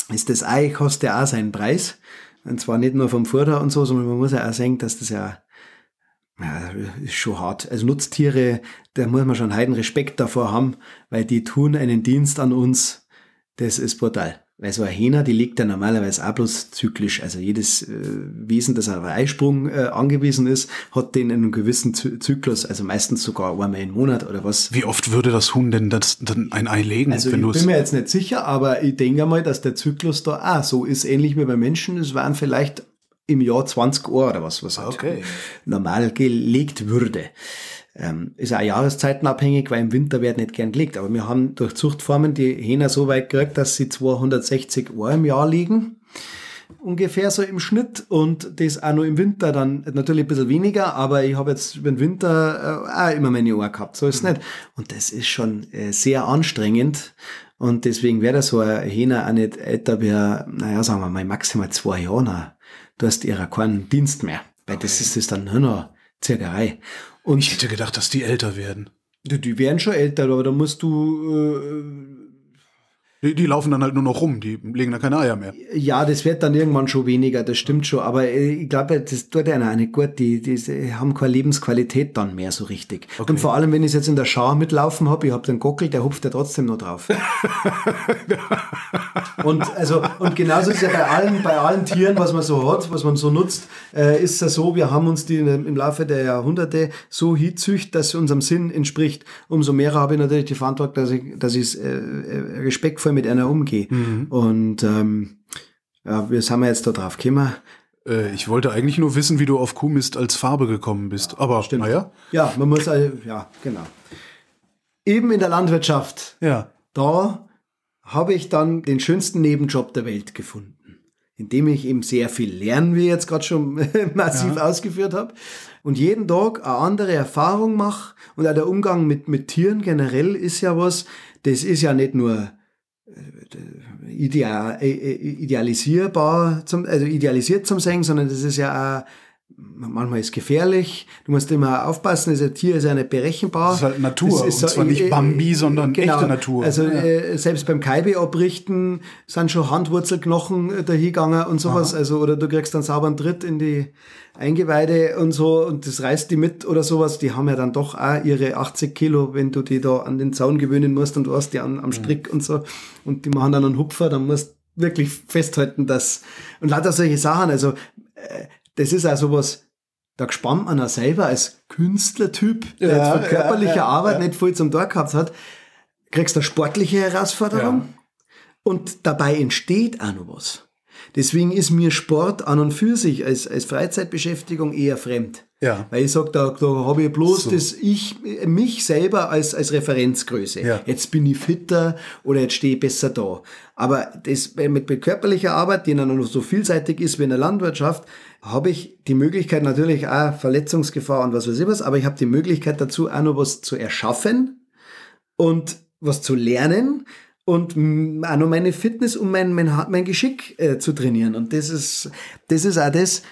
ist das Ei kostet ja auch seinen Preis. Und zwar nicht nur vom Futter und so, sondern man muss ja auch sehen, dass das ja, ja, ist schon hart. Also Nutztiere, da muss man schon heiden Respekt davor haben, weil die tun einen Dienst an uns. Das ist brutal. Weil so eine Hähner, die legt ja normalerweise auch bloß zyklisch. Also jedes äh, Wesen, das auf Eisprung äh, angewiesen ist, hat den in einem gewissen Z Zyklus, also meistens sogar einmal im Monat oder was. Wie oft würde das Huhn denn das, dann ein Ei legen? Also ich bin mir jetzt nicht sicher, aber ich denke mal, dass der Zyklus da auch so ist, ähnlich wie bei Menschen. Es waren vielleicht im Jahr 20 Uhr oder was, was halt okay. normal gelegt würde. Ähm, ist auch jahreszeitenabhängig, weil im Winter wird nicht gern gelegt. Aber wir haben durch Zuchtformen die Hähner so weit gekriegt, dass sie 260 Uhr im Jahr liegen. Ungefähr so im Schnitt und das auch nur im Winter dann natürlich ein bisschen weniger, aber ich habe jetzt über den Winter äh, auch immer meine Ohren gehabt, so ist es mhm. nicht. Und das ist schon äh, sehr anstrengend und deswegen wäre so ein Hähner auch nicht älter wie, naja, sagen wir mal, maximal zwei Jahre. Du hast ihrer keinen Dienst mehr, weil okay. das ist das dann nur noch Zirkerei. Und ich hätte gedacht, dass die älter werden. Die, die werden schon älter, aber da musst du, äh, Die, die laufen dann halt nur noch rum, die legen da keine Eier mehr. Ja, das wird dann irgendwann schon weniger, das stimmt schon. Aber äh, ich glaube, das tut einer nicht gut. Die, die haben keine Lebensqualität dann mehr so richtig. Okay. Und vor allem, wenn ich jetzt in der Schar mitlaufen habe, ich habe den Gockel, der hupft ja trotzdem noch drauf. und also und genauso ist ja bei allen, bei allen Tieren, was man so hat, was man so nutzt, äh, ist es ja so, wir haben uns die im Laufe der Jahrhunderte so hinzücht, dass unserem Sinn entspricht. Umso mehr habe ich natürlich die Verantwortung, dass ich, dass ich äh, äh respektvoll mit einer umgehe. Mhm. Und ähm, ja, wie sind wir jetzt da drauf gekommen? Äh, ich wollte eigentlich nur wissen, wie du auf Kuhmist als Farbe gekommen bist. Ja, Aber stimmt. naja. Ja, man muss, also, ja, genau. Eben in der Landwirtschaft. Ja. Da habe ich dann den schönsten Nebenjob der Welt gefunden indem ich eben sehr viel lerne, wie ich jetzt gerade schon massiv ja. ausgeführt habe, und jeden Tag eine andere Erfahrung mache. Und auch der Umgang mit, mit Tieren generell ist ja was, das ist ja nicht nur ideal, äh, äh, idealisierbar, zum, also idealisiert zum Singen, sondern das ist ja auch manchmal ist gefährlich, du musst immer aufpassen, das Tier ist ja nicht berechenbar. Das ist halt Natur, ist, und zwar nicht Bambi, sondern genau, echte Natur. Also ja. äh, selbst beim Kaibe abrichten sind schon Handwurzelknochen dahingegangen und sowas, Aha. also oder du kriegst einen sauberen Tritt in die Eingeweide und so und das reißt die mit oder sowas, die haben ja dann doch auch ihre 80 Kilo, wenn du die da an den Zaun gewöhnen musst und du hast die an, am Strick mhm. und so und die machen dann einen Hupfer, dann musst wirklich festhalten, dass und lauter solche Sachen, also äh, das ist auch sowas, da gespannt man auch selber als Künstlertyp, der ja, jetzt von körperlicher ja, Arbeit nicht viel zum Tor gehabt hat, kriegst du eine sportliche Herausforderung und dabei entsteht auch noch was. Deswegen ist mir Sport an und für sich als, als Freizeitbeschäftigung eher fremd. Ja. Weil ich sage, da, da habe ich bloß so. das ich, mich selber als, als Referenzgröße. Ja. Jetzt bin ich fitter oder jetzt stehe ich besser da. Aber das mit, mit körperlicher Arbeit, die dann noch so vielseitig ist wie in der Landwirtschaft, habe ich die Möglichkeit natürlich auch Verletzungsgefahr und was weiß ich was, aber ich habe die Möglichkeit dazu auch noch was zu erschaffen und was zu lernen und auch noch meine Fitness und mein, mein, mein Geschick äh, zu trainieren. Und das ist, das ist auch das,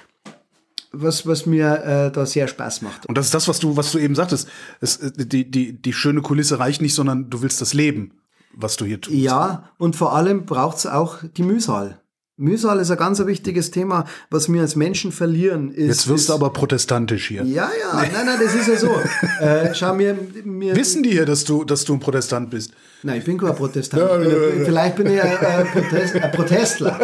was, was mir äh, da sehr Spaß macht. Und das ist das, was du, was du eben sagtest. Es, äh, die, die, die schöne Kulisse reicht nicht, sondern du willst das Leben, was du hier tust. Ja, und vor allem braucht es auch die Mühsal. Mühsal ist ein ganz wichtiges Thema, was wir als Menschen verlieren. Ist, Jetzt wirst ist, du aber protestantisch hier. Ja, ja, nein, nein, das ist ja so. äh, schau mir, mir. Wissen die hier, dass du, dass du ein Protestant bist? Nein, ich bin kein Protestant. Ja, bin, vielleicht bin ich ein, ein, Protest, ein Protestler.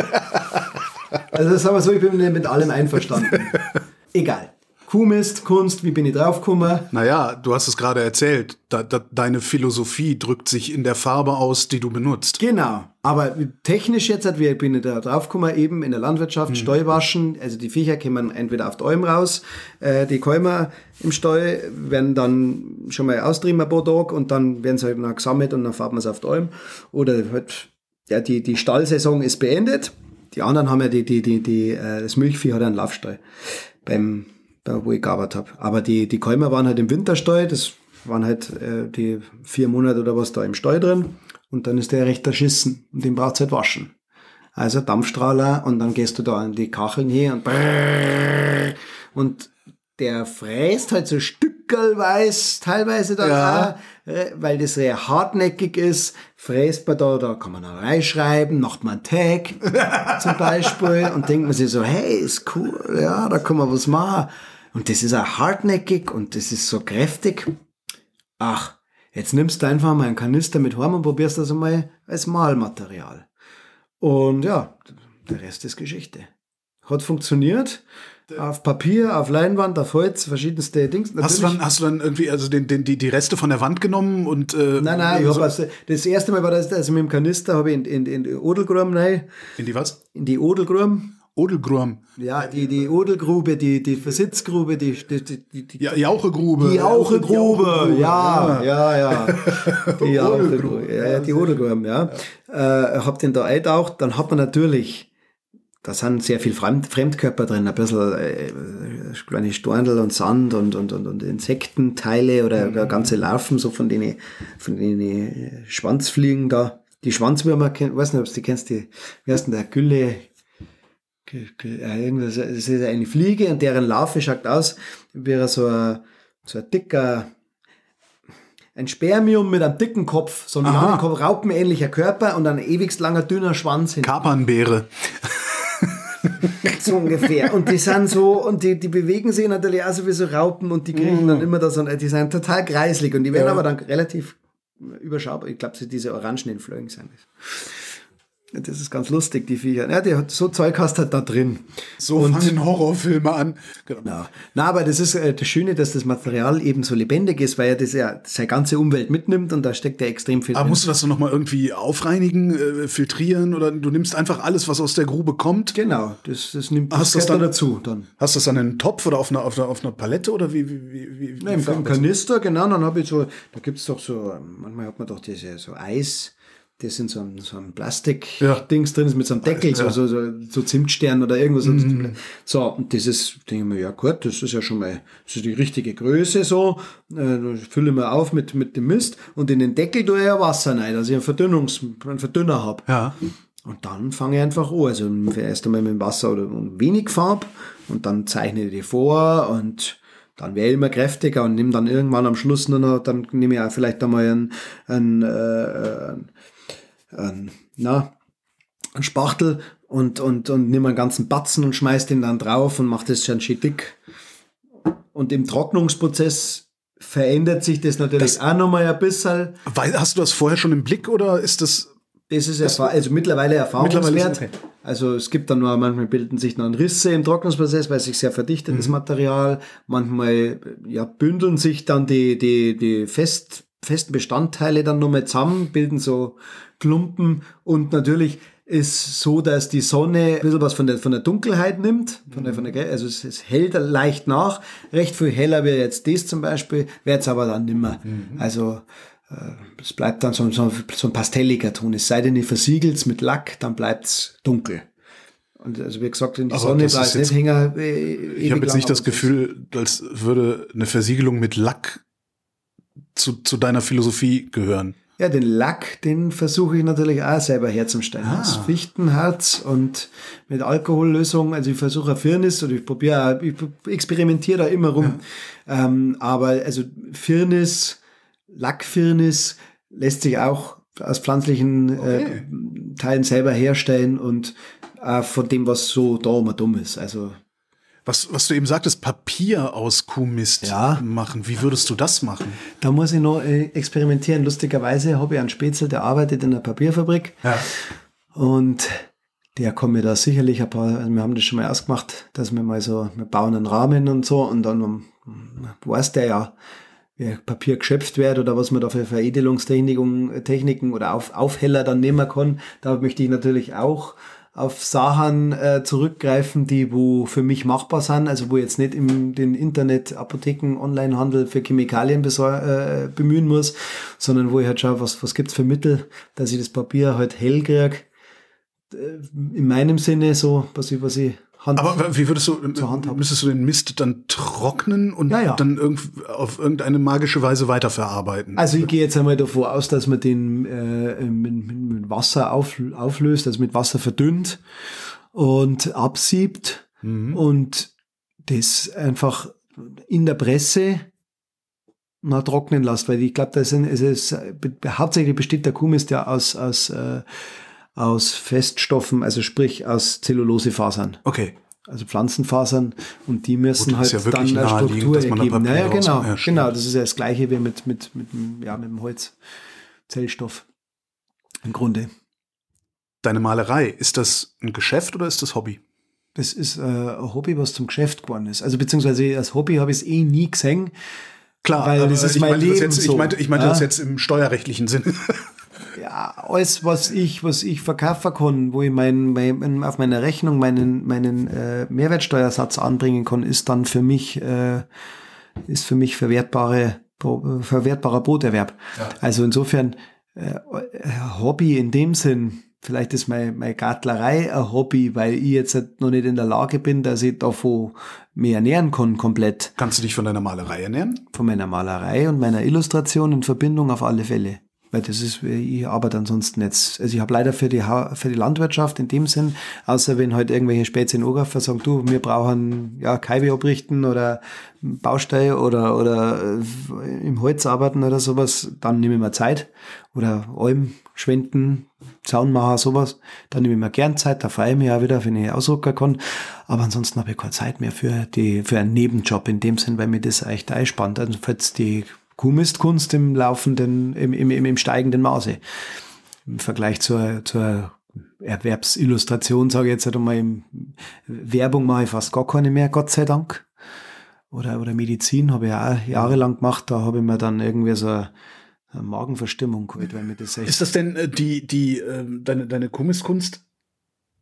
Also sagen wir so, ich bin mit allem einverstanden. Egal. Kuhmist, Kunst, wie bin ich draufgekommen? Naja, du hast es gerade erzählt. Da, da, deine Philosophie drückt sich in der Farbe aus, die du benutzt. Genau. Aber technisch jetzt, wie bin ich da draufgekommen, eben in der Landwirtschaft, mhm. Steuwaschen, also die Viecher kommen entweder auf die Alm raus, äh, die Käumer im Stall werden dann schon mal austrieben ein paar Tage und dann werden sie halt noch gesammelt und dann fahren wir es auf die Alm. Oder halt, ja, die, die Stallsaison ist beendet. Die anderen haben ja die, die, die, die, äh, das Milchvieh hat einen Laufstall beim da wo ich gearbeitet habe. Aber die, die Kälmer waren halt im Winterstall, das waren halt äh, die vier Monate oder was da im Stall drin. Und dann ist der recht erschissen und den braucht's halt waschen. Also Dampfstrahler und dann gehst du da an die Kacheln hier und brrr, und der fräst halt so stückelweise teilweise da, ja. Auch, weil das sehr hartnäckig ist, fräst man da, da kann man auch reinschreiben, macht man einen Tag zum Beispiel und denkt man sich so, hey, ist cool, ja, da kann man was machen. Und das ist auch hartnäckig und das ist so kräftig. Ach, jetzt nimmst du einfach mal einen Kanister mit heim und probierst das einmal als Malmaterial. Und ja, der Rest ist Geschichte. Hat funktioniert. Auf Papier, auf Leinwand, auf Holz, verschiedenste Dings. Hast du, dann, hast du dann irgendwie also den, den, die, die Reste von der Wand genommen und äh, Nein, nein, ich so also, das erste Mal war das, also mit dem Kanister habe ich in, in, in die Odelgrum rein. In die was? In die Odelgrum. Odelgrum. Ja, die, die Odelgrube, die, die Versitzgrube, die, die, die, die ja, Jauchegrube. Die Jauchegrube, ja, ja, ja. Die Jauchegrube, ja, die Odelgrum, ja. ja. Äh, hab den da eintaucht, dann hat man natürlich, da sind sehr viel Fremd, Fremdkörper drin, ein bisschen äh, kleine Storndl und Sand und, und, und, und Insektenteile oder, mhm. ganze Larven, so von denen, von denen Schwanzfliegen da. Die Schwanzwürmer, ich weiß nicht, ob du die kennst, die, wie heißt denn der, Gülle, es ist eine Fliege und deren Larve schaut aus wie so ein, so ein dicker, ein Spermium mit einem dicken Kopf, so ein Kopf, raupenähnlicher Körper und ein ewigst langer, dünner Schwanz hin. Kapernbeere. So ungefähr. Und die sind so, und die, die bewegen sich natürlich auch so wie so Raupen und die kriegen dann immer da so, die sind total kreislig und die werden Ja. aber dann relativ überschaubar. Ich glaube, diese orangenen Flögen sind das. Das ist ganz lustig, die Viecher. Ja, die hat, so Zeug hast du halt da drin. So fangen Horrorfilme an. Genau. Ja. Na, aber das ist äh, das Schöne, dass das Material eben so lebendig ist, weil er das ja seine ganze Umwelt mitnimmt und da steckt ja extrem viel Aber drin. musst du das dann nochmal irgendwie aufreinigen, äh, filtrieren oder du nimmst einfach alles, was aus der Grube kommt? Genau, das, das nimmt Hast das gehört dann- dazu dann. Hast du das dann in einem Topf oder auf einer, auf einer, auf einer Palette oder wie? wie, wie, wie Nein, im, Kanister, genau, dann habe ich so, da gibt's doch so, manchmal hat man doch diese so Eis, das in so einem, so einem Plastik-Dings drin ist mit so einem Deckel, so, so, so, so Zimtstern oder irgendwas. So, und das ist, denke ich mir, ja gut, das ist ja schon mal, ist die richtige Größe so, äh, fülle mir auf mit, mit dem Mist und in den Deckel tue ich ja Wasser rein, dass ich einen, Verdünnungs, einen Verdünner habe. Ja. Und dann fange ich einfach an. Also erst einmal mit dem Wasser oder wenig Farb und dann zeichne ich die vor und dann wäre ich immer kräftiger und nehme dann irgendwann am Schluss nur noch, dann nehme ich auch vielleicht einmal einen, einen, äh, einen na, Spachtel und, und, und nehme einen ganzen Batzen und schmeiß den dann drauf und mache das schon schön dick. Und im Trocknungsprozess verändert sich das natürlich auch nochmal ein bisschen. Weil, hast du das vorher schon im Blick oder ist das Das ist erfahr also mittlerweile erfahrungswert. Okay. Also es gibt dann nur, manchmal bilden sich dann Risse im Trocknungsprozess, weil sich sehr verdichtet Mhm. das Material. Manchmal ja, bündeln sich dann die, die, die fest, festen Bestandteile dann nochmal zusammen, bilden so Klumpen und natürlich ist so, dass die Sonne ein bisschen was von der, von der Dunkelheit nimmt, von der, von der, also es, es hält leicht nach, recht viel heller wie jetzt das zum Beispiel, wird es aber dann nimmer. Also äh, es bleibt dann so, so, so ein pastelliger Ton. Es sei denn, ihr versiegelt mit Lack, dann bleibt's dunkel. Und also wie gesagt, in die Aber Sonne jetzt- nicht. Äh, Ich habe jetzt nicht das Gefühl, als würde eine Versiegelung mit Lack zu, zu deiner Philosophie gehören. Ja, den Lack, den versuche ich natürlich auch selber herzustellen. Ah. Aus Fichtenharz und mit Alkohollösung. Also ich versuche Firnis oder ich probiere, ich experimentiere da immer rum. Ähm, aber also Firnis, Lackfirnis lässt sich auch aus pflanzlichen Okay. äh, Teilen selber herstellen und äh, von dem, was so da immer dumm ist. Also Was, was du eben sagtest, Papier aus Kuhmist Ja. machen. Wie würdest du das machen? Da muss ich noch äh, experimentieren. Lustigerweise habe ich einen Spätzle, der arbeitet in einer Papierfabrik. Ja. Und der kann mir da sicherlich ein paar, also wir haben das schon mal ausgemacht, dass wir mal so, wir bauen einen Rahmen und so und dann um, weiß der ja, wie Papier geschöpft wird oder was man da für Veredelungstechniken Techniken oder auf, Aufheller dann nehmen kann. Da möchte ich natürlich auch auf Sachen äh, zurückgreifen, die wo für mich machbar sind, also wo ich jetzt nicht im den Internet, Apotheken, Onlinehandel für Chemikalien äh, bemühen muss, sondern wo ich halt schaue, was, was gibt's für Mittel, dass ich das Papier halt hell krieg. Äh, In meinem Sinne so, was ich, was ich Hand Aber wie würdest du, Zur Hand haben. müsstest du den Mist dann trocknen und Ja, ja. dann irgend, auf irgendeine magische Weise weiterverarbeiten? Also ich gehe jetzt einmal davon aus, dass man den äh, mit, mit, Wasser auf, auflöst, also mit Wasser verdünnt und absiebt Mhm. und das einfach in der Presse mal trocknen lässt, weil ich glaube, das sind, es ist, hauptsächlich besteht der Kuhmist ja aus, aus, äh, aus Feststoffen, also sprich aus Zellulosefasern. Okay. also Pflanzenfasern und die müssen Gut, das halt ist ja wirklich dann eine Struktur ergeben. Naja, genau, ja, genau. Das ist ja das Gleiche wie mit, mit, mit, dem- ja, mit dem Holz. Zellstoff. Im Grunde. Deine Malerei, ist das ein Geschäft oder ist das Hobby? Das ist äh, ein Hobby, was zum Geschäft geworden ist. Also beziehungsweise als Hobby habe ich es eh nie gesehen. Klar, Weil das ist ich mein Leben jetzt, so. Ich meinte, ich meinte Ja. das jetzt im steuerrechtlichen Sinne. Ja, alles, was ich, was ich verkaufen kann, wo ich mein, mein, auf meiner Rechnung meinen, meinen äh, Mehrwertsteuersatz anbringen kann, ist dann für mich, äh, ist für mich verwertbare, verwertbarer Broterwerb. Also insofern, äh, Hobby in dem Sinn, vielleicht ist meine, meine Gartlerei ein Hobby, weil ich jetzt halt noch nicht in der Lage bin, dass ich davon mehr ernähren kann, komplett. Kannst du dich von deiner Malerei ernähren? Von meiner Malerei und meiner Illustration in Verbindung auf alle Fälle. Weil das ist, ich arbeite ansonsten jetzt. Also ich habe leider für die, für die Landwirtschaft in dem Sinn, außer wenn halt irgendwelche Spätzchen Ogerfer sagen, du, wir brauchen ja Kaiwe abrichten oder Baustein oder, oder äh, im Holz arbeiten oder sowas, dann nehme ich mir Zeit. Oder Alm schwenden, Zaun machen, sowas. Dann nehme ich mir gern Zeit, da freue ich mich auch wieder, wenn ich ausrücken kann. Aber ansonsten habe ich keine Zeit mehr für die, für einen Nebenjob in dem Sinn, weil mir das echt einspannt. Also falls die Kuhmistkunst im laufenden, im, im, im, im steigenden Maße. Im Vergleich zur, zur Erwerbsillustration, sage ich jetzt halt einmal, Werbung mache ich fast gar keine mehr, Gott sei Dank. Oder, oder Medizin habe ich auch jahrelang gemacht, da habe ich mir dann irgendwie so eine Magenverstimmung geholt, weil mir das echt Ist das denn äh, die, die, äh, deine, deine Kuhmistkunst?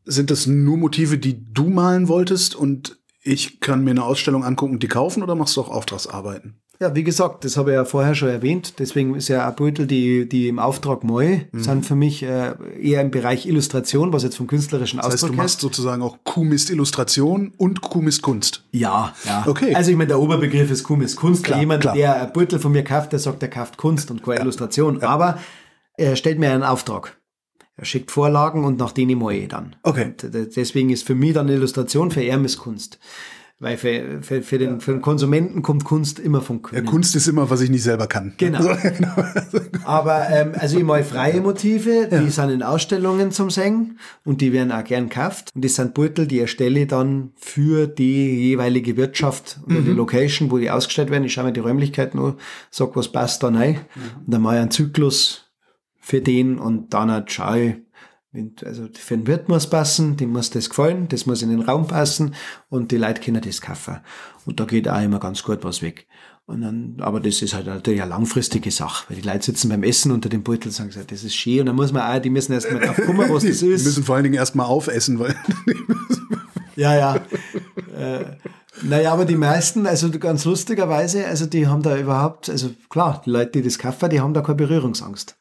Sind das nur Motive, die du malen wolltest und ich kann mir eine Ausstellung angucken und die kaufen oder machst du auch Auftragsarbeiten? Ja, wie gesagt, das habe ich ja vorher schon erwähnt. Deswegen ist ja auch Beutel, die, die im Auftrag neu mhm. sind für mich äh, eher im Bereich Illustration, was jetzt vom künstlerischen das heißt, du machst heißt. sozusagen auch Kuhmist Illustration und Kuhmist Kunst. Ja, ja. Okay. Also ich meine, der Oberbegriff ist Kuhmist Kunst. Klar, Jemand, klar. der ein Beutel von mir kauft, der sagt, der kauft Kunst und keine ja. Illustration. Ja. Aber er stellt mir einen Auftrag. Er schickt Vorlagen und nach denen ich dann. Okay. Und deswegen ist für mich dann Illustration für Ermes Kunst. Weil für, für, für, den, für den Konsumenten kommt Kunst immer vom Können. Ja, Kunst ist immer, was ich nicht selber kann. Genau. genau. Aber ähm, also ich mal freie Motive, die ja. sind in Ausstellungen zum Singen und die werden auch gern gekauft. Und das sind Beutel, die erstelle ich dann für die jeweilige Wirtschaft oder mhm. die Location, wo die ausgestellt werden. Ich schaue mir die Räumlichkeiten an, sag, was passt da rein. Mhm. Und dann mache ich einen Zyklus für den und dann schaue ich, also für den Wirt muss passen, dem muss das gefallen, das muss in den Raum passen und die Leute können das kaufen. Und da geht auch immer ganz gut was weg. Und dann, aber das ist halt natürlich eine langfristige Sache, weil die Leute sitzen beim Essen unter dem Beutel und sagen, das ist schön. Und dann muss man auch, die müssen erst mal drauf kommen, was das ist. Die müssen vor allen Dingen erst mal aufessen, weil. ja, ja. Äh, naja, aber die meisten, also ganz lustigerweise, also die haben da überhaupt, also klar, die Leute, die das kaufen, die haben da keine Berührungsangst.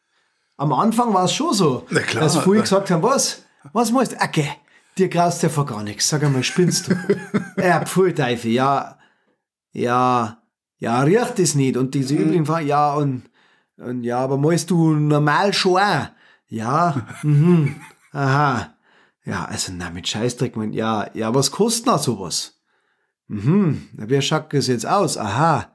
Am Anfang war es schon so, klar, dass früher gesagt haben, was? Was meinst du? Okay, dir graust ja vor gar nichts. Sag einmal, spinnst du? ja, Pfuhlteufel, ja, ja, ja, riecht das nicht. Und diese mhm. übrigen fragen, ja, und, und ja, aber meinst du normal schon auch? Ja, mhm, aha. Ja, also, na, mit Scheißdreck, man, ja, ja, was kostet noch sowas? Mhm, wie schaut das jetzt aus? Aha.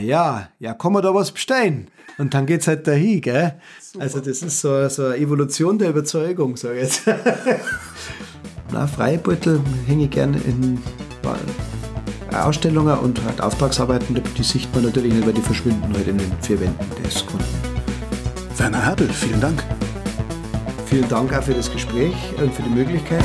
Ja, ja, kann man da was bestellen? Und dann geht's halt dahin, gell? Super. Also das ist so, so eine Evolution der Überzeugung, sag ich jetzt. Na, Freibeutel hänge ich gerne in Ausstellungen und halt Auftragsarbeiten, die sieht man natürlich nicht, weil die verschwinden halt in den vier Wänden des Kunden. Werner Herbel, vielen Dank. Vielen Dank auch für das Gespräch und für die Möglichkeit.